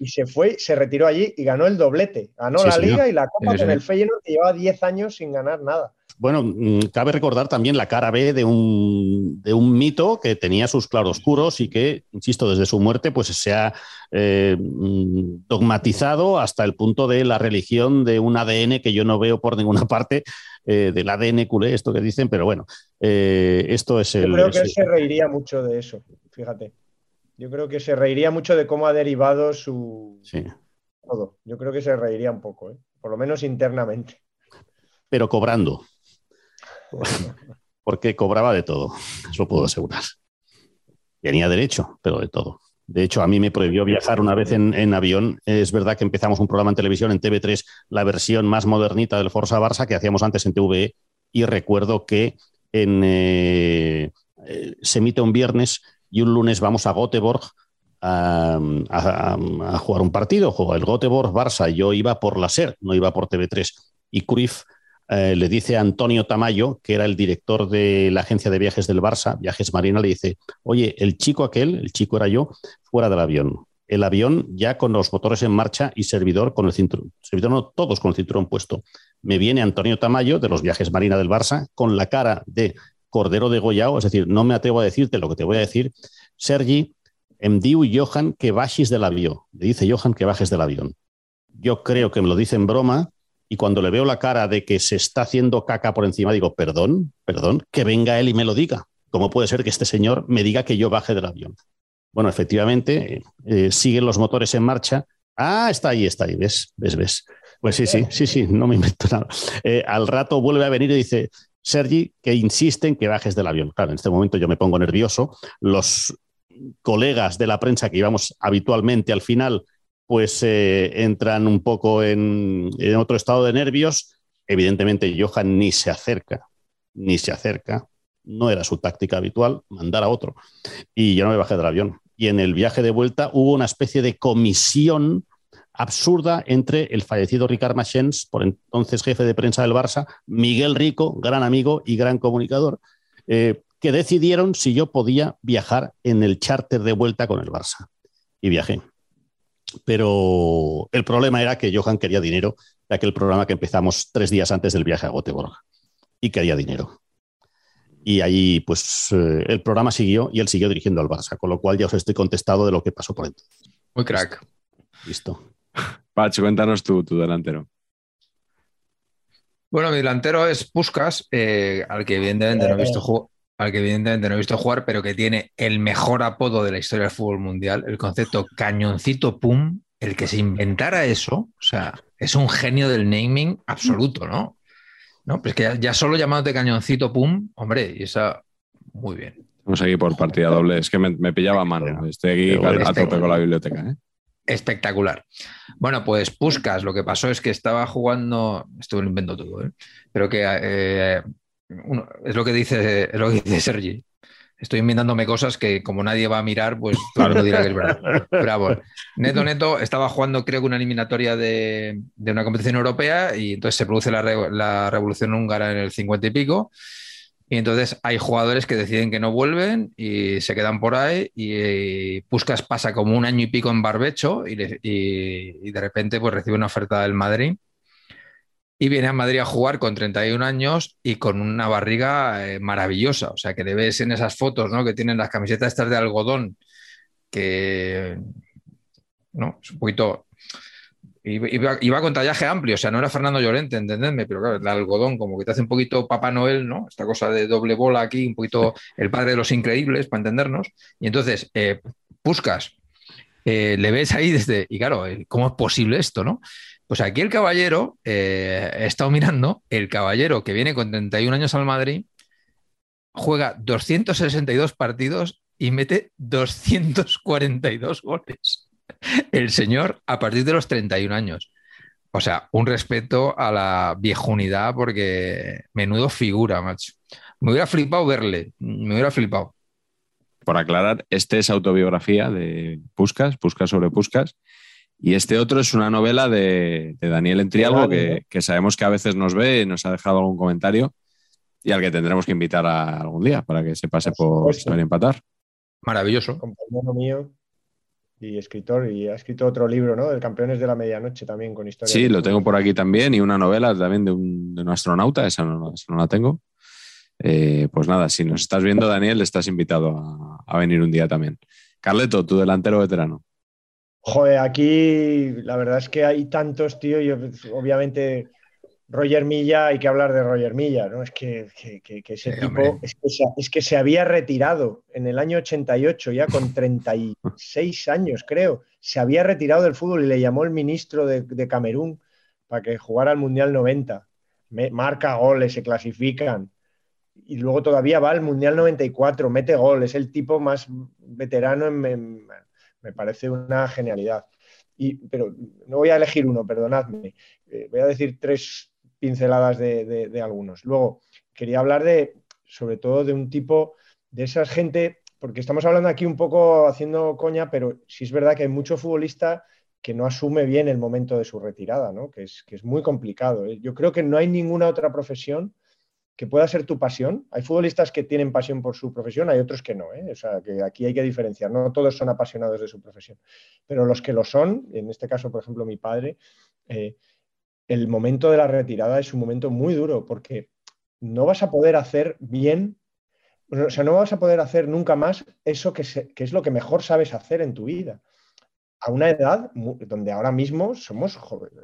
Y se fue, se retiró allí y ganó el doblete. Ganó la Liga y la Copa con el Feyenoord, que llevaba 10 años sin ganar nada. Bueno, mm, cabe recordar también la cara B de un, de un mito que tenía sus claroscuros y que, insisto, desde su muerte pues se ha eh, mm, dogmatizado hasta el punto de la religión de un ADN que yo no veo por ninguna parte, eh, del ADN culé, esto que dicen, pero bueno, eh, esto es el... Yo creo que él se reiría mucho de eso, fíjate. Yo creo que se reiría mucho de cómo ha derivado su... Sí. Todo. Yo creo que se reiría un poco, por lo menos internamente. pero cobrando. Porque cobraba de todo, eso puedo asegurar. Tenía derecho, pero de todo. De hecho, a mí me prohibió viajar una vez en, avión. Es verdad que empezamos un programa en televisión en TV3, la versión más modernita del Forza Barça que hacíamos antes en TVE, y recuerdo que eh, eh, se emite un viernes y un lunes vamos a Göteborg a, jugar un partido. Juega el Göteborg Barça. Yo iba por la SER, no iba por TV3. Y Cruyff eh, le dice a Antonio Tamayo, que era el director de la agencia de viajes del Barça, Viajes Marina, le dice, oye, el chico aquel, el chico era yo, fuera del avión. El avión ya con los motores en marcha y servidor con el cinturón, servidor no, todos con el cinturón puesto. Me viene Antonio Tamayo de los Viajes Marina del Barça con la cara de cordero de Goyao, es decir, no me atrevo a decirte lo que te voy a decir. Sergi, em diu Johan que bajes del avión. Le dice Johan que bajes del avión. Yo creo que me lo dice en broma, y cuando le veo la cara de que se está haciendo caca por encima, digo, perdón, perdón, que venga él y me lo diga. ¿Cómo puede ser que este señor me diga que yo baje del avión? Bueno, efectivamente, eh, siguen los motores en marcha. Ah, está ahí, está ahí, ves, ves, ves. Pues sí, sí, sí, sí, no me invento nada. Eh, al rato vuelve a venir y dice, Sergi, que insisten que bajes del avión. Claro, en este momento yo me pongo nervioso. Los colegas de la prensa que íbamos habitualmente al final pues eh, entran un poco en, otro estado de nervios. Evidentemente, Johan ni se acerca, ni se acerca. No era su táctica habitual, mandar a otro. Y yo no me bajé del avión. Y en el viaje de vuelta hubo una especie de comisión absurda entre el fallecido Ricard Machens, por entonces jefe de prensa del Barça, Miguel Rico, gran amigo y gran comunicador, eh, que decidieron si yo podía viajar en el charter de vuelta con el Barça. Y viajé. Pero el problema era que Johan quería dinero de aquel programa que empezamos tres días antes del viaje a Göteborg. Y quería dinero. Y ahí, pues, eh, el programa siguió y él siguió dirigiendo al Barça, con lo cual ya os estoy contestado de lo que pasó por entonces. Muy crack. Listo. Pacho, cuéntanos tú, tu delantero. Bueno, mi delantero es Puskas, eh, al que evidentemente no he visto al que evidentemente no he visto jugar, pero que tiene el mejor apodo de la historia del fútbol mundial, el concepto cañoncito pum, el que se inventara eso, o sea, es un genio del naming absoluto, ¿no? No, pues que ya, solo llamándote cañoncito pum, hombre, y esa, muy bien. Vamos aquí por partida doble, es que me, pillaba a mano, estoy aquí a, tope con la biblioteca, ¿eh? Espectacular. Bueno, pues Puskas, lo que pasó es que estaba jugando, esto lo invento todo, ¿eh? pero que eh, es lo que dice, es lo que dice Sergi. Estoy inventándome cosas que como nadie va a mirar, pues claro, no dirá que es verdad. Bravo. Neto Neto estaba jugando, creo que una eliminatoria de, una competición europea y entonces se produce la, revolución húngara en el 50 y pico. Y entonces hay jugadores que deciden que no vuelven y se quedan por ahí y, Puskas pasa como un año y pico en barbecho y, y de repente pues recibe una oferta del Madrid y viene a Madrid a jugar con 31 años y con una barriga eh, maravillosa. O sea, que le ves en esas fotos, ¿no? Que tienen las camisetas estas de algodón, que, ¿no? Es un poquito... Iba, con tallaje amplio, o sea, no era Fernando Llorente, entendedme, pero claro, el algodón como que te hace un poquito Papá Noel, ¿no? Esta cosa de doble bola aquí, un poquito el padre de los increíbles, para entendernos. Y entonces, eh, eh, le ves ahí desde, y claro, ¿cómo es posible esto, no? Pues aquí el caballero, eh, he estado mirando, el caballero que viene con 31 años al Madrid, juega 262 partidos y mete 242 goles. El señor a partir de los 31 años. O sea, un respeto a la viejunidad porque menudo figura, macho. Me hubiera flipado verle, me hubiera flipado. Por aclarar, este es autobiografía de Puscas, Puscas sobre Puscas, y este otro es una novela de, Daniel Entrialgo, que, que, sabemos que a veces nos ve y nos ha dejado algún comentario y al que tendremos que invitar a algún día para que se pase por saber empatar. Maravilloso. Compañero mío y escritor, y ha escrito otro libro, ¿no? El Campeones de la Medianoche también con historia. Sí, lo tengo por aquí también y una novela también de un, de un astronauta, esa no, la tengo. Eh, pues nada, si nos estás viendo, Daniel, estás invitado a, a venir un día también. Carleto, tu delantero veterano. Joder, aquí la verdad es que hay tantos, tío. Yo, obviamente, Roger Milla, hay que hablar de Roger Milla, ¿no? Es que, ese tipo es que, se, había retirado en el año 88, ya con 36 años, creo. Se había retirado del fútbol y le llamó el ministro de, Camerún para que jugara al Mundial 90. marca goles, se clasifican. Y luego todavía va al Mundial 94, mete goles, es el tipo más veterano en, me parece una genialidad. Y, pero no voy a elegir uno, perdonadme. Eh, voy a decir tres pinceladas de, algunos. Luego, quería hablar de, sobre todo, de un tipo, de esa gente, porque estamos hablando aquí un poco haciendo coña, pero sí es verdad que hay mucho futbolista que no asume bien el momento de su retirada, ¿no? que, es, que es muy complicado. Yo creo que no hay ninguna otra profesión que pueda ser tu pasión. Hay futbolistas que tienen pasión por su profesión, hay otros que no. ¿eh? O sea, que aquí hay que diferenciar. No todos son apasionados de su profesión. Pero los que lo son, en este caso, por ejemplo, mi padre, eh, el momento de la retirada es un momento muy duro porque no vas a poder hacer bien, o sea, no vas a poder hacer nunca más eso que, es lo que mejor sabes hacer en tu vida. A una edad donde ahora mismo somos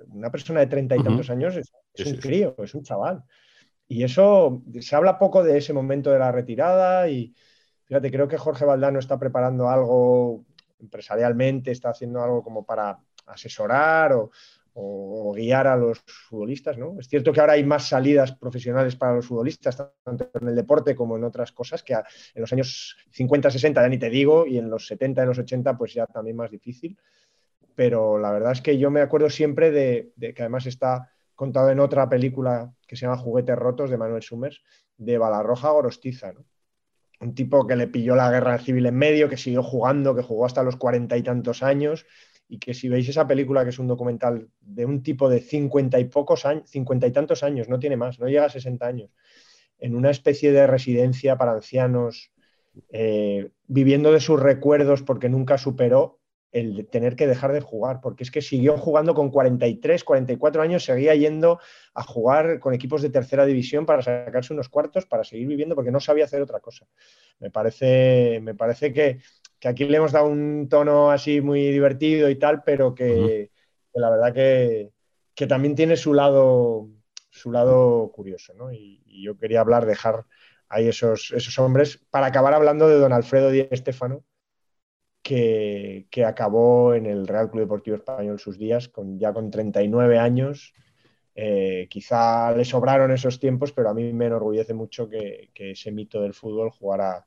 una persona de treinta y tantos años es, un crío, es un chaval. Y eso, se habla poco de ese momento de la retirada y fíjate, creo que Jorge Valdano está preparando algo empresarialmente, está haciendo algo como para asesorar o, guiar a los futbolistas, ¿no? Es cierto que ahora hay más salidas profesionales para los futbolistas, tanto en el deporte como en otras cosas, que en los años 50, 60 ya ni te digo, y en los 70, en los 80 pues ya también más difícil. Pero la verdad es que yo me acuerdo siempre de que además está contado en otra película que se llama Juguetes Rotos de Manuel Summers, de Balarroja Gorostiza. Un tipo que le pilló la guerra civil en medio, que siguió jugando, que jugó hasta los cuarenta y tantos años, y que si veis esa película, que es un documental de un tipo de cincuenta y pocos años, cincuenta y tantos años, no tiene más, no llega a sesenta años, en una especie de residencia para ancianos, eh, viviendo de sus recuerdos porque nunca superó el tener que dejar de jugar, porque es que siguió jugando con 43, 44 años, seguía yendo a jugar con equipos de tercera división para sacarse unos cuartos, para seguir viviendo, porque no sabía hacer otra cosa. Me parece, me parece que, aquí le hemos dado un tono así muy divertido y tal, pero que, la verdad que, también tiene su lado, su lado curioso, ¿no? Y, yo quería hablar, dejar ahí esos, esos hombres, para acabar hablando de don Alfredo Di Estefano que, acabó en el Real Club Deportivo Español sus días, con, ya con 39 años. Eh, quizá le sobraron esos tiempos, pero a mí me enorgullece mucho que, ese mito del fútbol jugara,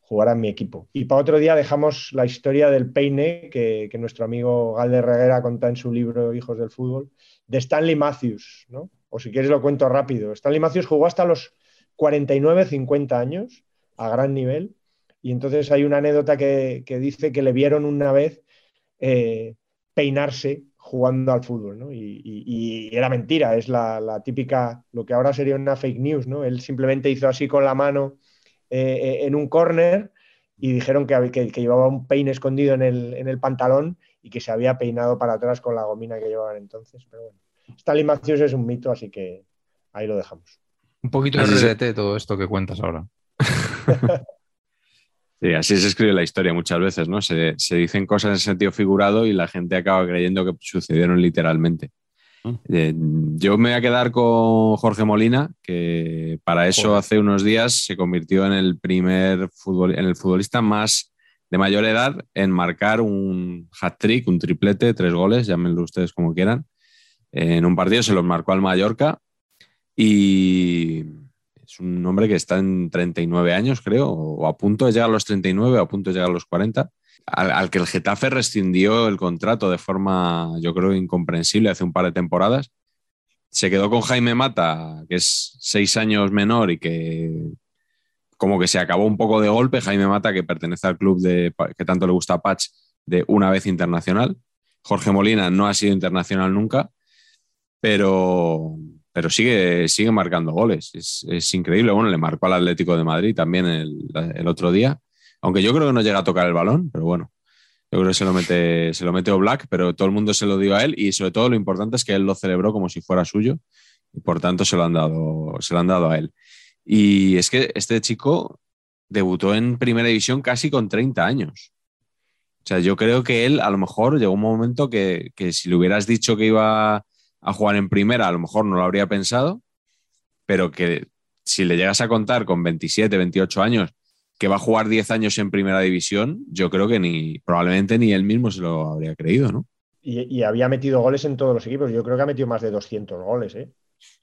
jugara, en mi equipo. Y para otro día dejamos la historia del peine que, nuestro amigo Galde Reguera cuenta en su libro Hijos del Fútbol, de Stanley Matthews, ¿no? O si quieres lo cuento rápido. Stanley Matthews jugó hasta los 49-50 años a gran nivel y entonces hay una anécdota que, dice que le vieron una vez eh, peinarse jugando al fútbol, ¿no? Y, era mentira, es la, típica, lo que ahora sería una fake news, ¿no? Él simplemente hizo así con la mano eh, eh, en un corner y dijeron que, que, llevaba un peine escondido en el, pantalón y que se había peinado para atrás con la gomina que llevaban entonces. Pero bueno, Stanley Matthews es un mito, así que ahí lo dejamos. Un poquito de todo esto que cuentas ahora. Sí, así se escribe la historia muchas veces, ¿no? Se, dicen cosas en sentido figurado y la gente acaba creyendo que sucedieron literalmente. Mm. Eh, yo me voy a quedar con Jorge Molina, que para eso hace unos días se convirtió en el primer en el futbolista más de mayor edad en marcar un hat-trick, un triplete, tres goles, llámenlo ustedes como quieran. En un partido se los marcó al Mallorca y un hombre que está en 39 años, creo, o a punto de llegar a los 39 o a punto de llegar a los 40, al, que el Getafe rescindió el contrato de forma, yo creo, incomprensible hace un par de temporadas. Se quedó con Jaime Mata, que es seis años menor y que como que se acabó un poco de golpe. Jaime Mata, que pertenece al club de, que tanto le gusta a Patch, de una vez internacional. Jorge Molina no ha sido internacional nunca, pero, pero sigue, sigue marcando goles. Es, increíble. Bueno, le marcó al Atlético de Madrid también el, otro día, aunque yo creo que no llega a tocar el balón, pero bueno, yo creo que se lo mete, se lo mete Black, pero todo el mundo se lo dio a él y sobre todo lo importante es que él lo celebró como si fuera suyo y por tanto se lo han dado, se lo han dado a él. Y es que este chico debutó en primera división casi con 30 años. O sea, yo creo que él a lo mejor llegó un momento que, que si le hubieras dicho que iba a jugar en primera, a lo mejor no lo habría pensado, pero que si le llegas a contar con 27, 28 años que va a jugar 10 años en primera división, yo creo que ni probablemente ni él mismo se lo habría creído, ¿no? Y, había metido goles en todos los equipos. Yo creo que ha metido más de 200 goles, ¿eh?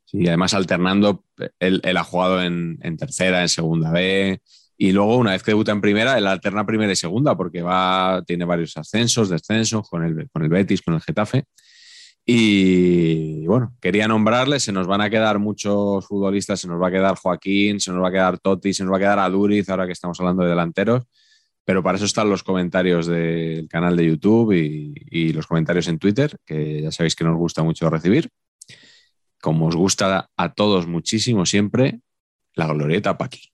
Sí, además alternando, él, él ha jugado en, en tercera, en segunda B, y luego, una vez que debuta en primera, él alterna primera y segunda, porque va, tiene varios ascensos, descensos con el, con el Betis, con el Getafe. Y bueno, quería nombrarle, se nos van a quedar muchos futbolistas, se nos va a quedar Joaquín, se nos va a quedar Totti, se nos va a quedar Aduriz, ahora que estamos hablando de delanteros, pero para eso están los comentarios del canal de YouTube y, y los comentarios en Twitter, que ya sabéis que nos gusta mucho recibir. Como os gusta a todos muchísimo siempre, la glorieta Paqui.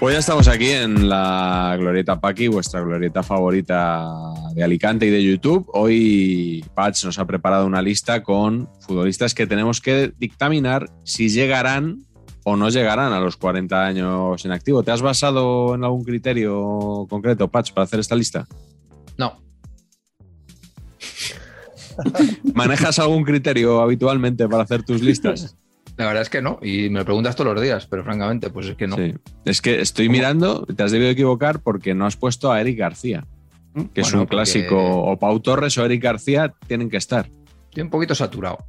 Pues ya estamos aquí en la Glorieta Paqui, vuestra glorieta favorita de Alicante y de YouTube. Hoy Patch nos ha preparado una lista con futbolistas que tenemos que dictaminar si llegarán o no llegarán a los 40 años en activo. ¿Te has basado en algún criterio concreto, Patch, para hacer esta lista? No. ¿Manejas algún criterio habitualmente para hacer tus listas? La verdad es que no, y me lo preguntas todos los días, pero francamente, pues es que no. Sí. Es que estoy mirando, te has debido equivocar porque no has puesto a Eric García, que es un clásico. O Pau Torres o Eric García tienen que estar. Estoy un poquito saturado.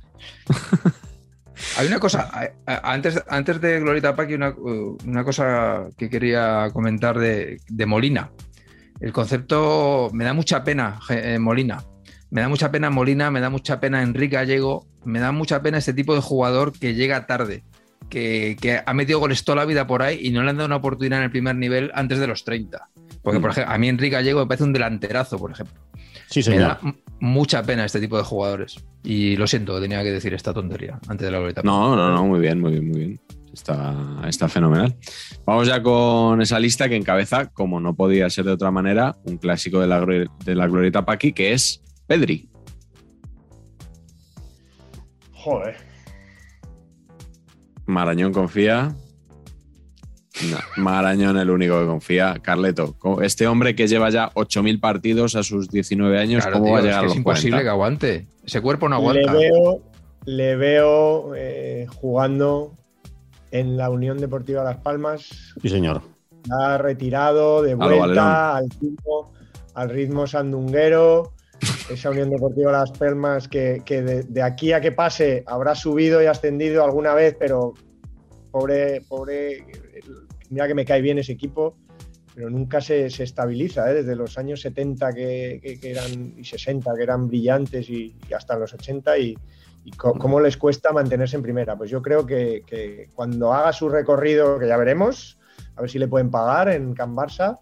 Hay una cosa, antes, antes de Glorita Paqui, una, una cosa que quería comentar de, de Molina. El concepto, me da mucha pena eh, Molina. Me da mucha pena Molina, me da mucha pena Enrique Gallego, me da mucha pena este tipo de jugador que llega tarde, que, que ha metido goles toda la vida por ahí y no le han dado una oportunidad en el primer nivel antes de los 30. Porque, por ejemplo, a mí Enrique Gallego me parece un delanterazo, por ejemplo. Sí, Me señor. da m- mucha pena este tipo de jugadores. Y lo siento, tenía que decir esta tontería antes de la glorieta. No, no, no, muy bien, muy bien, muy bien. Está, está fenomenal. Vamos ya con esa lista que encabeza, como no podía ser de otra manera, un clásico de la, de la Glorieta Paqui, que es Pedri. Joder. Marañón confía. No, Marañón el único que confía. Carleto, este hombre que lleva ya 8.000 partidos a sus 19 años, Claro, ¿cómo tío, va a es llegar que a es los imposible 40? que aguante. Ese cuerpo no Le aguanta. veo, le veo eh, jugando en la Unión Deportiva Las Palmas. Sí, señor. Ha retirado de vuelta al ritmo, al ritmo sandunguero. Esa Unión Deportiva Las Palmas que, que de, de aquí a que pase habrá subido y ascendido alguna vez, pero pobre, pobre, mira que me cae bien ese equipo, pero nunca se, se estabiliza, ¿eh? desde los años 70 que, que- que eran, y 60 que eran brillantes y, y hasta los 80 y, y cómo les cuesta mantenerse en primera. Pues yo creo que, que cuando haga su recorrido, que ya veremos, a ver si le pueden pagar en Can Barça,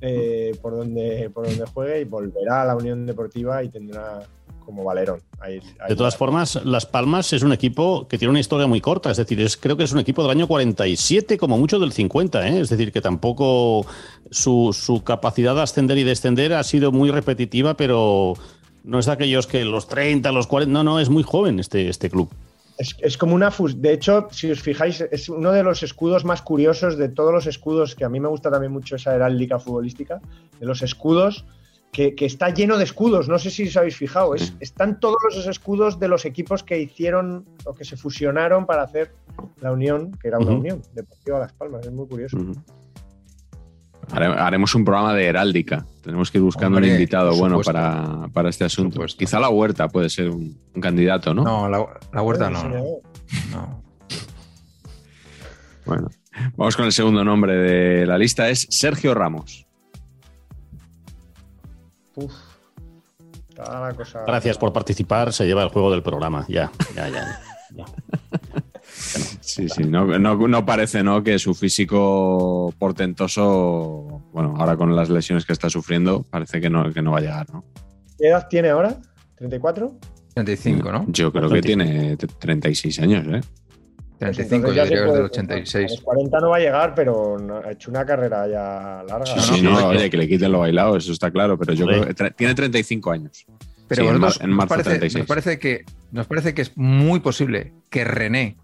eh, por, donde, por donde juegue y volverá a la Unión Deportiva y tendrá como Valerón. Ahí- ahí De todas formas, Las Palmas es un equipo que tiene una historia muy corta, es decir, es, creo que es un equipo del año 47, como mucho del 50, ¿eh? es decir, que tampoco su, su capacidad de ascender y descender ha sido muy repetitiva, pero no es de aquellos que los 30, los 40, no, no, es muy joven este, este club. Es, es como una fus. De hecho, si os fijáis, es uno de los escudos más curiosos de todos los escudos, que a mí me gusta también mucho esa heráldica futbolística, de los escudos, que, que está lleno de escudos. No sé si os habéis fijado. Es- están todos los escudos de los equipos que hicieron o que se fusionaron para hacer la unión, que era una unión, Deportiva Las Palmas. Es muy curioso. Haremos un programa de heráldica. Tenemos que ir buscando Hombre, un invitado bueno para, para este asunto. Quizá la huerta puede ser un, un candidato, ¿no? No, la, la huerta no. Bueno, vamos con el segundo nombre de la lista, es Sergio Ramos. Uf. Está la cosa. Gracias por participar, se lleva el juego del programa, ya, ya, ya. ya. Sí, sí, no, no- no parece ¿no? que su físico portentoso, bueno, ahora con las lesiones que está sufriendo, parece que no, que no va a llegar, ¿no? ¿Qué edad tiene ahora? ¿34? 35, ¿no? Yo creo que tiene t- 36 años, ¿eh? 35, Entonces yo diría que es del pensar. A 86. los 40 no va a llegar, pero ha hecho una carrera ya larga. Sí, ¿no? sí, no, oye, que le quiten lo bailado, eso está claro, pero yo creo que tiene 35 años. Pero Sí, en vosotros, mar- en nos marzo parece, 36. nos parece que, nos parece que es muy posible que René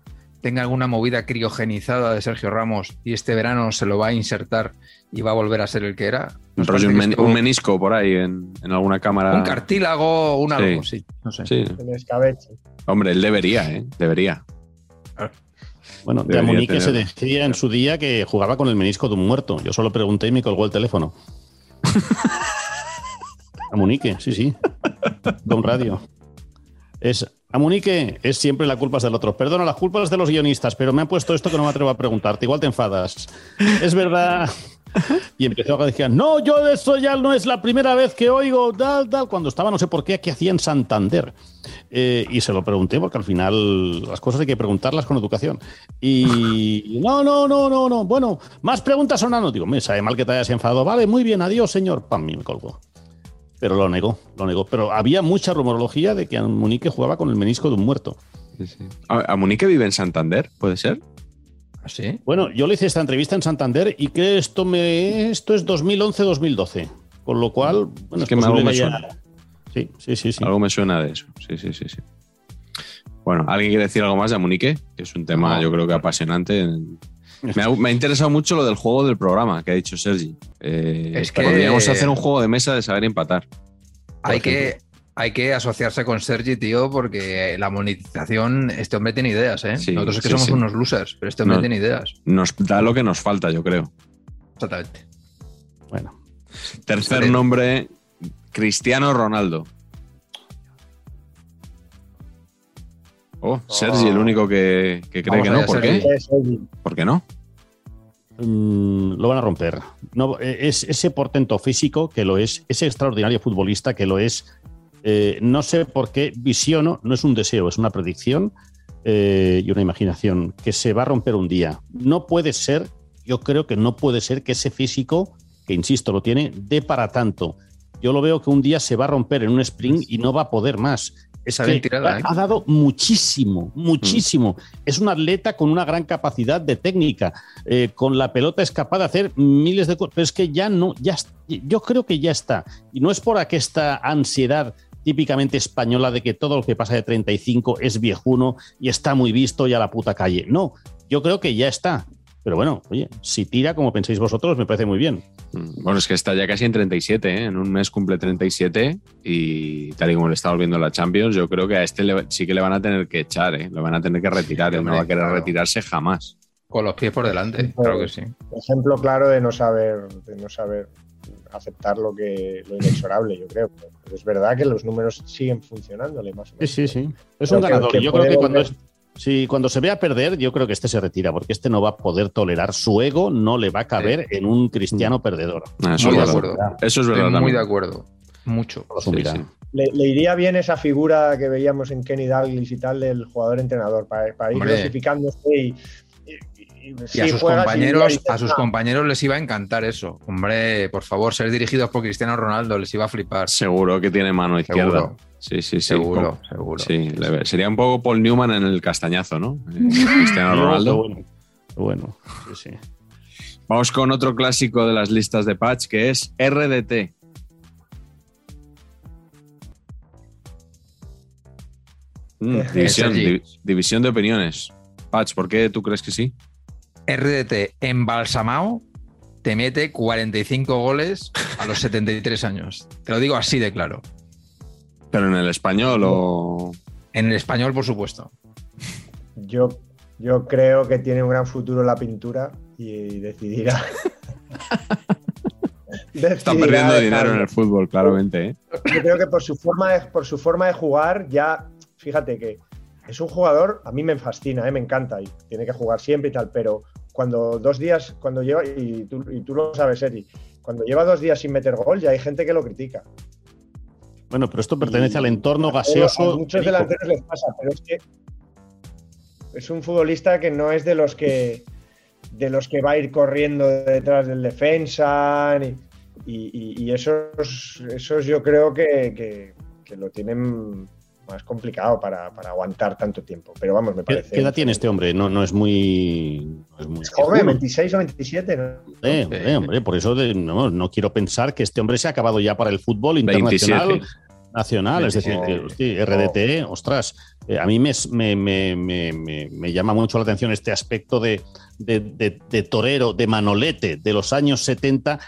tenga alguna movida criogenizada de Sergio Ramos y este verano se lo va a insertar y va a volver a ser el que era. Nos rollo, un, que men- estuvo- un menisco por ahí en, en alguna cámara. un cartílago, un algo, Sí. sí. No sé. Sí, escabeche. hombre, él debería, ¿eh? Debería. Bueno, de Amunique se decía en su día que jugaba con el menisco de un muerto. Yo solo pregunté y me colgó el teléfono. Amunique, sí, sí. Con radio. Es Amunique, es siempre la culpa es del otro. Perdona, las culpas de los guionistas, pero me han puesto esto que no me atrevo a preguntarte. Igual te enfadas. Es verdad. Y empezó a decir, no, yo de eso ya no es la primera vez que oigo, tal, tal, cuando estaba, no sé por qué, aquí hacía en Santander. Eh, y se lo pregunté porque al final las cosas hay que preguntarlas con educación. Y no, no, no, no, no. Bueno, más preguntas o no. Digo, me sabe mal que te hayas enfadado. Vale, muy bien, adiós, señor. Pam, y me colgó. Pero lo negó, lo negó. Pero había mucha rumorología de que Munique jugaba con el menisco de un muerto. ¿A, a Munique vive en Santander? ¿Puede ser? ¿Sí? Bueno, yo le hice esta entrevista en Santander y que esto me esto es 2011-2012. Con lo cual, bueno, Es que me- algo me que haya- Sí, sí, sí, sí. Algo me suena de eso. Sí, sí, sí, sí. Bueno, ¿alguien quiere decir algo más de Amunique? Que es un tema, No. yo creo que apasionante. Me ha, me ha interesado mucho lo del juego del programa que ha dicho Sergi. Eh, Es que- Podríamos hacer un juego de mesa de saber empatar. Hay que, hay que asociarse con Sergi, tío, porque la monetización, este hombre tiene ideas, ¿eh? Sí, Nosotros es que sí, somos sí. unos losers, pero este hombre tiene ideas. Nos da lo que nos falta, yo creo. Exactamente. Bueno, Tercer nombre, Cristiano Ronaldo. Oh, Sergi, el único que, que cree Vamos que no. ¿Por qué? ¿Por qué no? mm, lo van a romper. No, es ese portento físico que lo es, ese extraordinario futbolista que lo es. eh, no sé por qué visiono, no es un deseo, es una predicción eh, y una imaginación que se va a romper un día. No puede ser, yo creo que no puede ser que ese físico, que insisto, lo tiene, dé para tanto. Yo lo veo que un día se va a romper en un sprint y no va a poder más. Es Esa ha, ¿eh? ha dado muchísimo, muchísimo. Es un atleta con una gran capacidad de técnica. Eh, con la pelota es capaz de hacer miles de cosas. Pero es que ya no, ya, yo creo que ya está. Y no es por aquesta ansiedad típicamente española de que todo lo que pasa de 35 es viejuno y está muy visto y a la puta calle. No, yo creo que ya está. Pero bueno, oye, si tira como pensáis vosotros, me parece muy bien. Mm, Bueno, es que está ya casi en 37, ¿eh? en un mes cumple 37 y tal y como le estamos viendo en la Champions, yo creo que a este le- sí que le van a tener que echar, ¿eh? le van a tener que retirar, no hombre, va a querer claro. retirarse jamás. Con los pies por delante, claro que sí. Ejemplo claro de no saber, de no saber aceptar lo que lo inexorable, yo creo. Pero es verdad que los números siguen funcionándole más o menos. Sí, sí, sí. Es un ganador. que yo creo que cuando, volver. es- sí, cuando se vea perder, yo creo que este se retira, porque este no va a poder tolerar su ego, no le va a caber en un cristiano perdedor. Ah, Eso, Muy es de verdad. acuerdo. Eso es Estoy verdad. muy de acuerdo. Mucho. Sí. Le, le iría bien esa figura que veíamos en Kenny Dalglish y tal del jugador-entrenador para, para ir Hombre. dosificándose y, y- a sus compañeros, a sus "Ah, compañeros les iba a encantar eso. Hombre, por favor, ser dirigidos por Cristiano Ronaldo les iba a flipar. Seguro que tiene mano izquierda. Seguro. Sí, sí, sí. Seguro, Como- seguro. Sí, le- sería un poco Paul Newman en el castañazo, ¿no? Eh, Cristiano Ronaldo. bueno. Bueno. Sí, sí. Vamos con otro clásico de las listas de patch que es RDT. Mm, división, división de opiniones. Patch, ¿por qué tú crees que sí? RDT embalsamado te mete 45 goles a los 73 años. Te lo digo así de claro. Pero en el español o. En el español, por supuesto. Yo, yo creo que tiene un gran futuro en la pintura y decidirá. Está perdiendo dinero en el fútbol, claramente. ¿eh? Yo creo que por su forma de, por su forma de jugar, ya, fíjate que es un jugador, a mí me fascina, ¿eh? me encanta y tiene que jugar siempre y tal, pero cuando dos días, cuando lleva, y tú, y tú lo sabes, Eri, cuando lleva dos días sin meter gol, ya hay gente que lo critica. Bueno, pero esto pertenece Y- al entorno A gaseoso. muchos Perico. delanteros les pasa, pero es que es un futbolista que no es de los que de los que va a ir corriendo detrás del defensa ni- y, y- y esos, esos yo creo que, que- que lo tienen más complicado para, para aguantar tanto tiempo. Pero vamos, me ¿Qué, parece. qué edad tiene este hombre? No, no es muy. No es muy joven, viejuno. 26 o 27. ¿no? Eh, hombre, hombre, por eso de- no, no quiero pensar que este hombre se ha acabado ya para el fútbol internacional 27. nacional. Es decir, 27. que, sí, RDT, ostras, eh, a mí me, me- me- me- llama mucho la atención este aspecto de, de- de- de torero, de manolete de los años 70,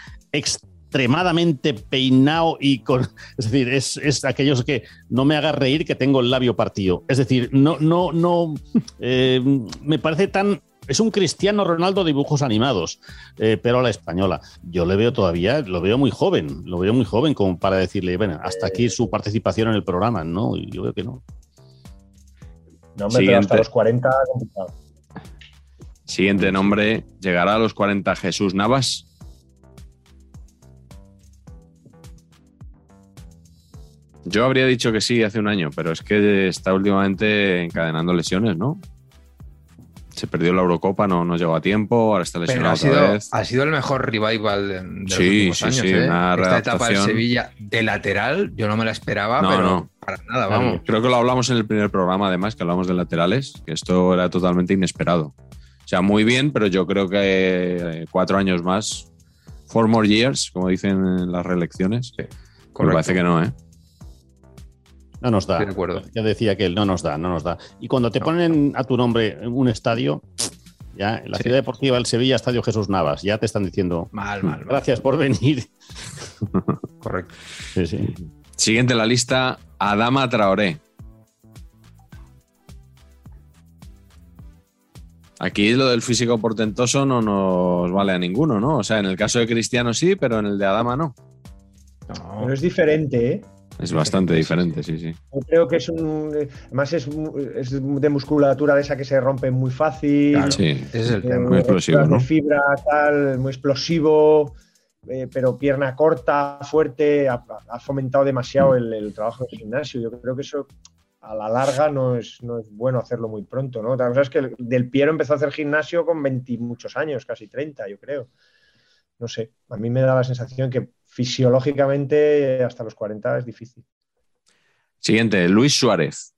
extremadamente peinado y con. Es decir, es, es aquellos que no me haga reír que tengo el labio partido. Es decir, no, no, no. eh, me parece tan. Es un Cristiano Ronaldo de dibujos animados, eh, pero a la española. Yo le veo todavía, lo veo muy joven, lo veo muy joven como para decirle, bueno, hasta aquí su participación en el programa, ¿no? Y yo veo que no. No, hombre, pero Siguiente. hasta los 40 complicado. Siguiente nombre, llegará a los 40 Jesús Navas. Yo habría dicho que sí hace un año, pero es que está últimamente encadenando lesiones, ¿no? Se perdió la Eurocopa, no, no llegó a tiempo, ahora está Pero lesionado ha otra sido, vez. ha sido el mejor revival de, de los Sí, últimos sí, años. sí, ¿eh? una Esta etapa del. Sevilla de lateral, yo no me la esperaba, No, pero no. para nada, vamos. Creo que lo hablamos en el primer programa, además, que hablamos de laterales, que esto era totalmente inesperado. O sea, muy bien, pero yo creo que eh, cuatro años más, four more years, como dicen en las reelecciones, me Correcto. parece que no, ¿eh? No nos da. Estoy de acuerdo. Ya decía que él no nos da, no nos da. Y cuando te No. ponen a tu nombre un estadio, ya en la Sí. ciudad deportiva del Sevilla, Estadio Jesús Navas, ya te están diciendo Mal, mal, mal. gracias por venir. Correcto. Sí, sí. Siguiente en la lista, Adama Traoré. Aquí lo del físico portentoso no nos vale a ninguno, ¿no? O sea, en el caso de Cristiano sí, pero en el de Adama no. No. Pero es diferente, ¿eh? Es bastante diferente, sí, sí. Yo creo que es un. Además, es, de musculatura de esa que se rompe muy fácil. Claro. Sí. Ese es el eh, tema. Muy explosivo, ¿no? De fibra, tal, muy explosivo, eh, pero pierna corta, fuerte. Ha, ha fomentado demasiado el, el trabajo del gimnasio. Yo creo que eso a la larga no es, no es bueno hacerlo muy pronto, ¿no? Otra cosa es que el- Del Piero empezó a hacer gimnasio con 20 y muchos años, casi 30, yo creo. No sé, a mí me da la sensación que fisiológicamente hasta los 40 es difícil. Siguiente, Luis Suárez.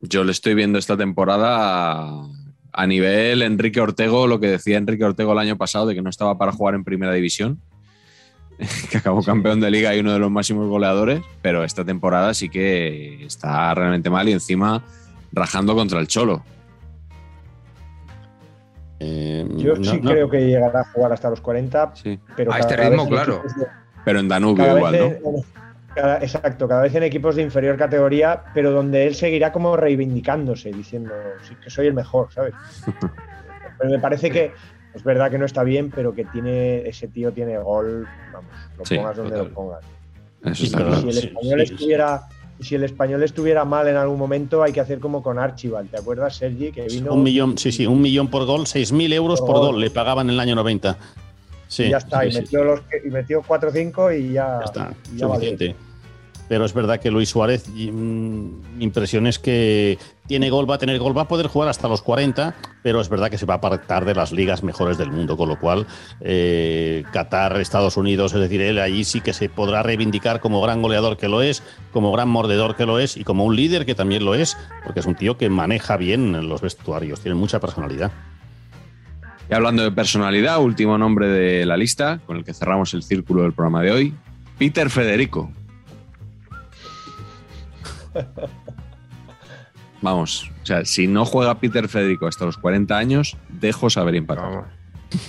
Yo le estoy viendo esta temporada a, nivel Enrique Ortego, lo que decía Enrique Ortego el año pasado de que no estaba para jugar en primera división, que acabó campeón de liga y uno de los máximos goleadores, pero esta temporada sí que está realmente mal y encima rajando contra el Cholo. Eh, Yo no- sí no. creo que llegará a jugar hasta los 40, Sí. pero A este ritmo, claro. de- Pero en Danubio cada igual, ¿no? en- cada- exacto, cada vez en equipos de inferior categoría, pero donde él seguirá como reivindicándose, diciendo sí, que soy el mejor, ¿sabes? pero me parece que es verdad que no está bien, pero que tiene ese tío tiene gol, vamos, lo Sí, pongas donde total. lo pongas. Eso Sí, está pero claro. si el sí, español sí, sí. Si el español estuviera mal en algún momento, hay que hacer como con Archibald, ¿te acuerdas, Sergi? Que vino Un millón, sí, sí, un millón por gol, 6.000 euros Por por gol. gol, le pagaban en el año 90. Sí, y ya está, sí, y, sí. metió los, y metió 4 o 5 y ya, Ya está, y ya valió. Pero es verdad que Luis Suárez, y, mm, mi impresión es que tiene gol, va a tener gol, va a poder jugar hasta los 40, pero es verdad que se va a apartar de las ligas mejores del mundo, con lo cual eh, Qatar, Estados Unidos, es decir, él allí sí que se podrá reivindicar como gran goleador que lo es, como gran mordedor que lo es y como un líder que también lo es, porque es un tío que maneja bien los vestuarios, tiene mucha personalidad. Y hablando de personalidad, último nombre de la lista, con el que cerramos el círculo del programa de hoy, Peter Federico. Vamos, o sea, si no juega Peter Federico hasta los 40 años, dejo saber empatar. Vamos,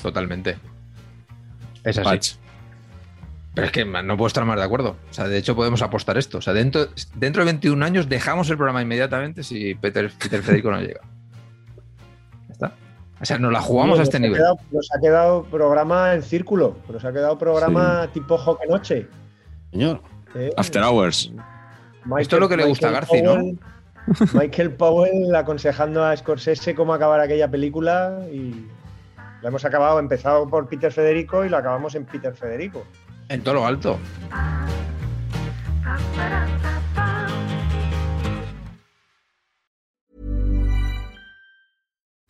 totalmente. Es así. Patch. Pero es que no puedo estar más de acuerdo. O sea, de hecho podemos apostar esto. O sea, dentro, dentro de 21 años dejamos el programa inmediatamente si Peter, Peter Federico no llega. Ya está. O sea, nos la jugamos a Nos este ha nivel. quedado- nos ha quedado programa en círculo, nos ha quedado programa tipo Joque Noche. Señor, ¿eh? After Hours. Michael- Esto es lo que le gusta a Garci, ¿no? Michael Powell aconsejando a Scorsese cómo acabar aquella película y la hemos acabado, empezado por Peter Federico y la acabamos en Peter Federico. En todo lo alto.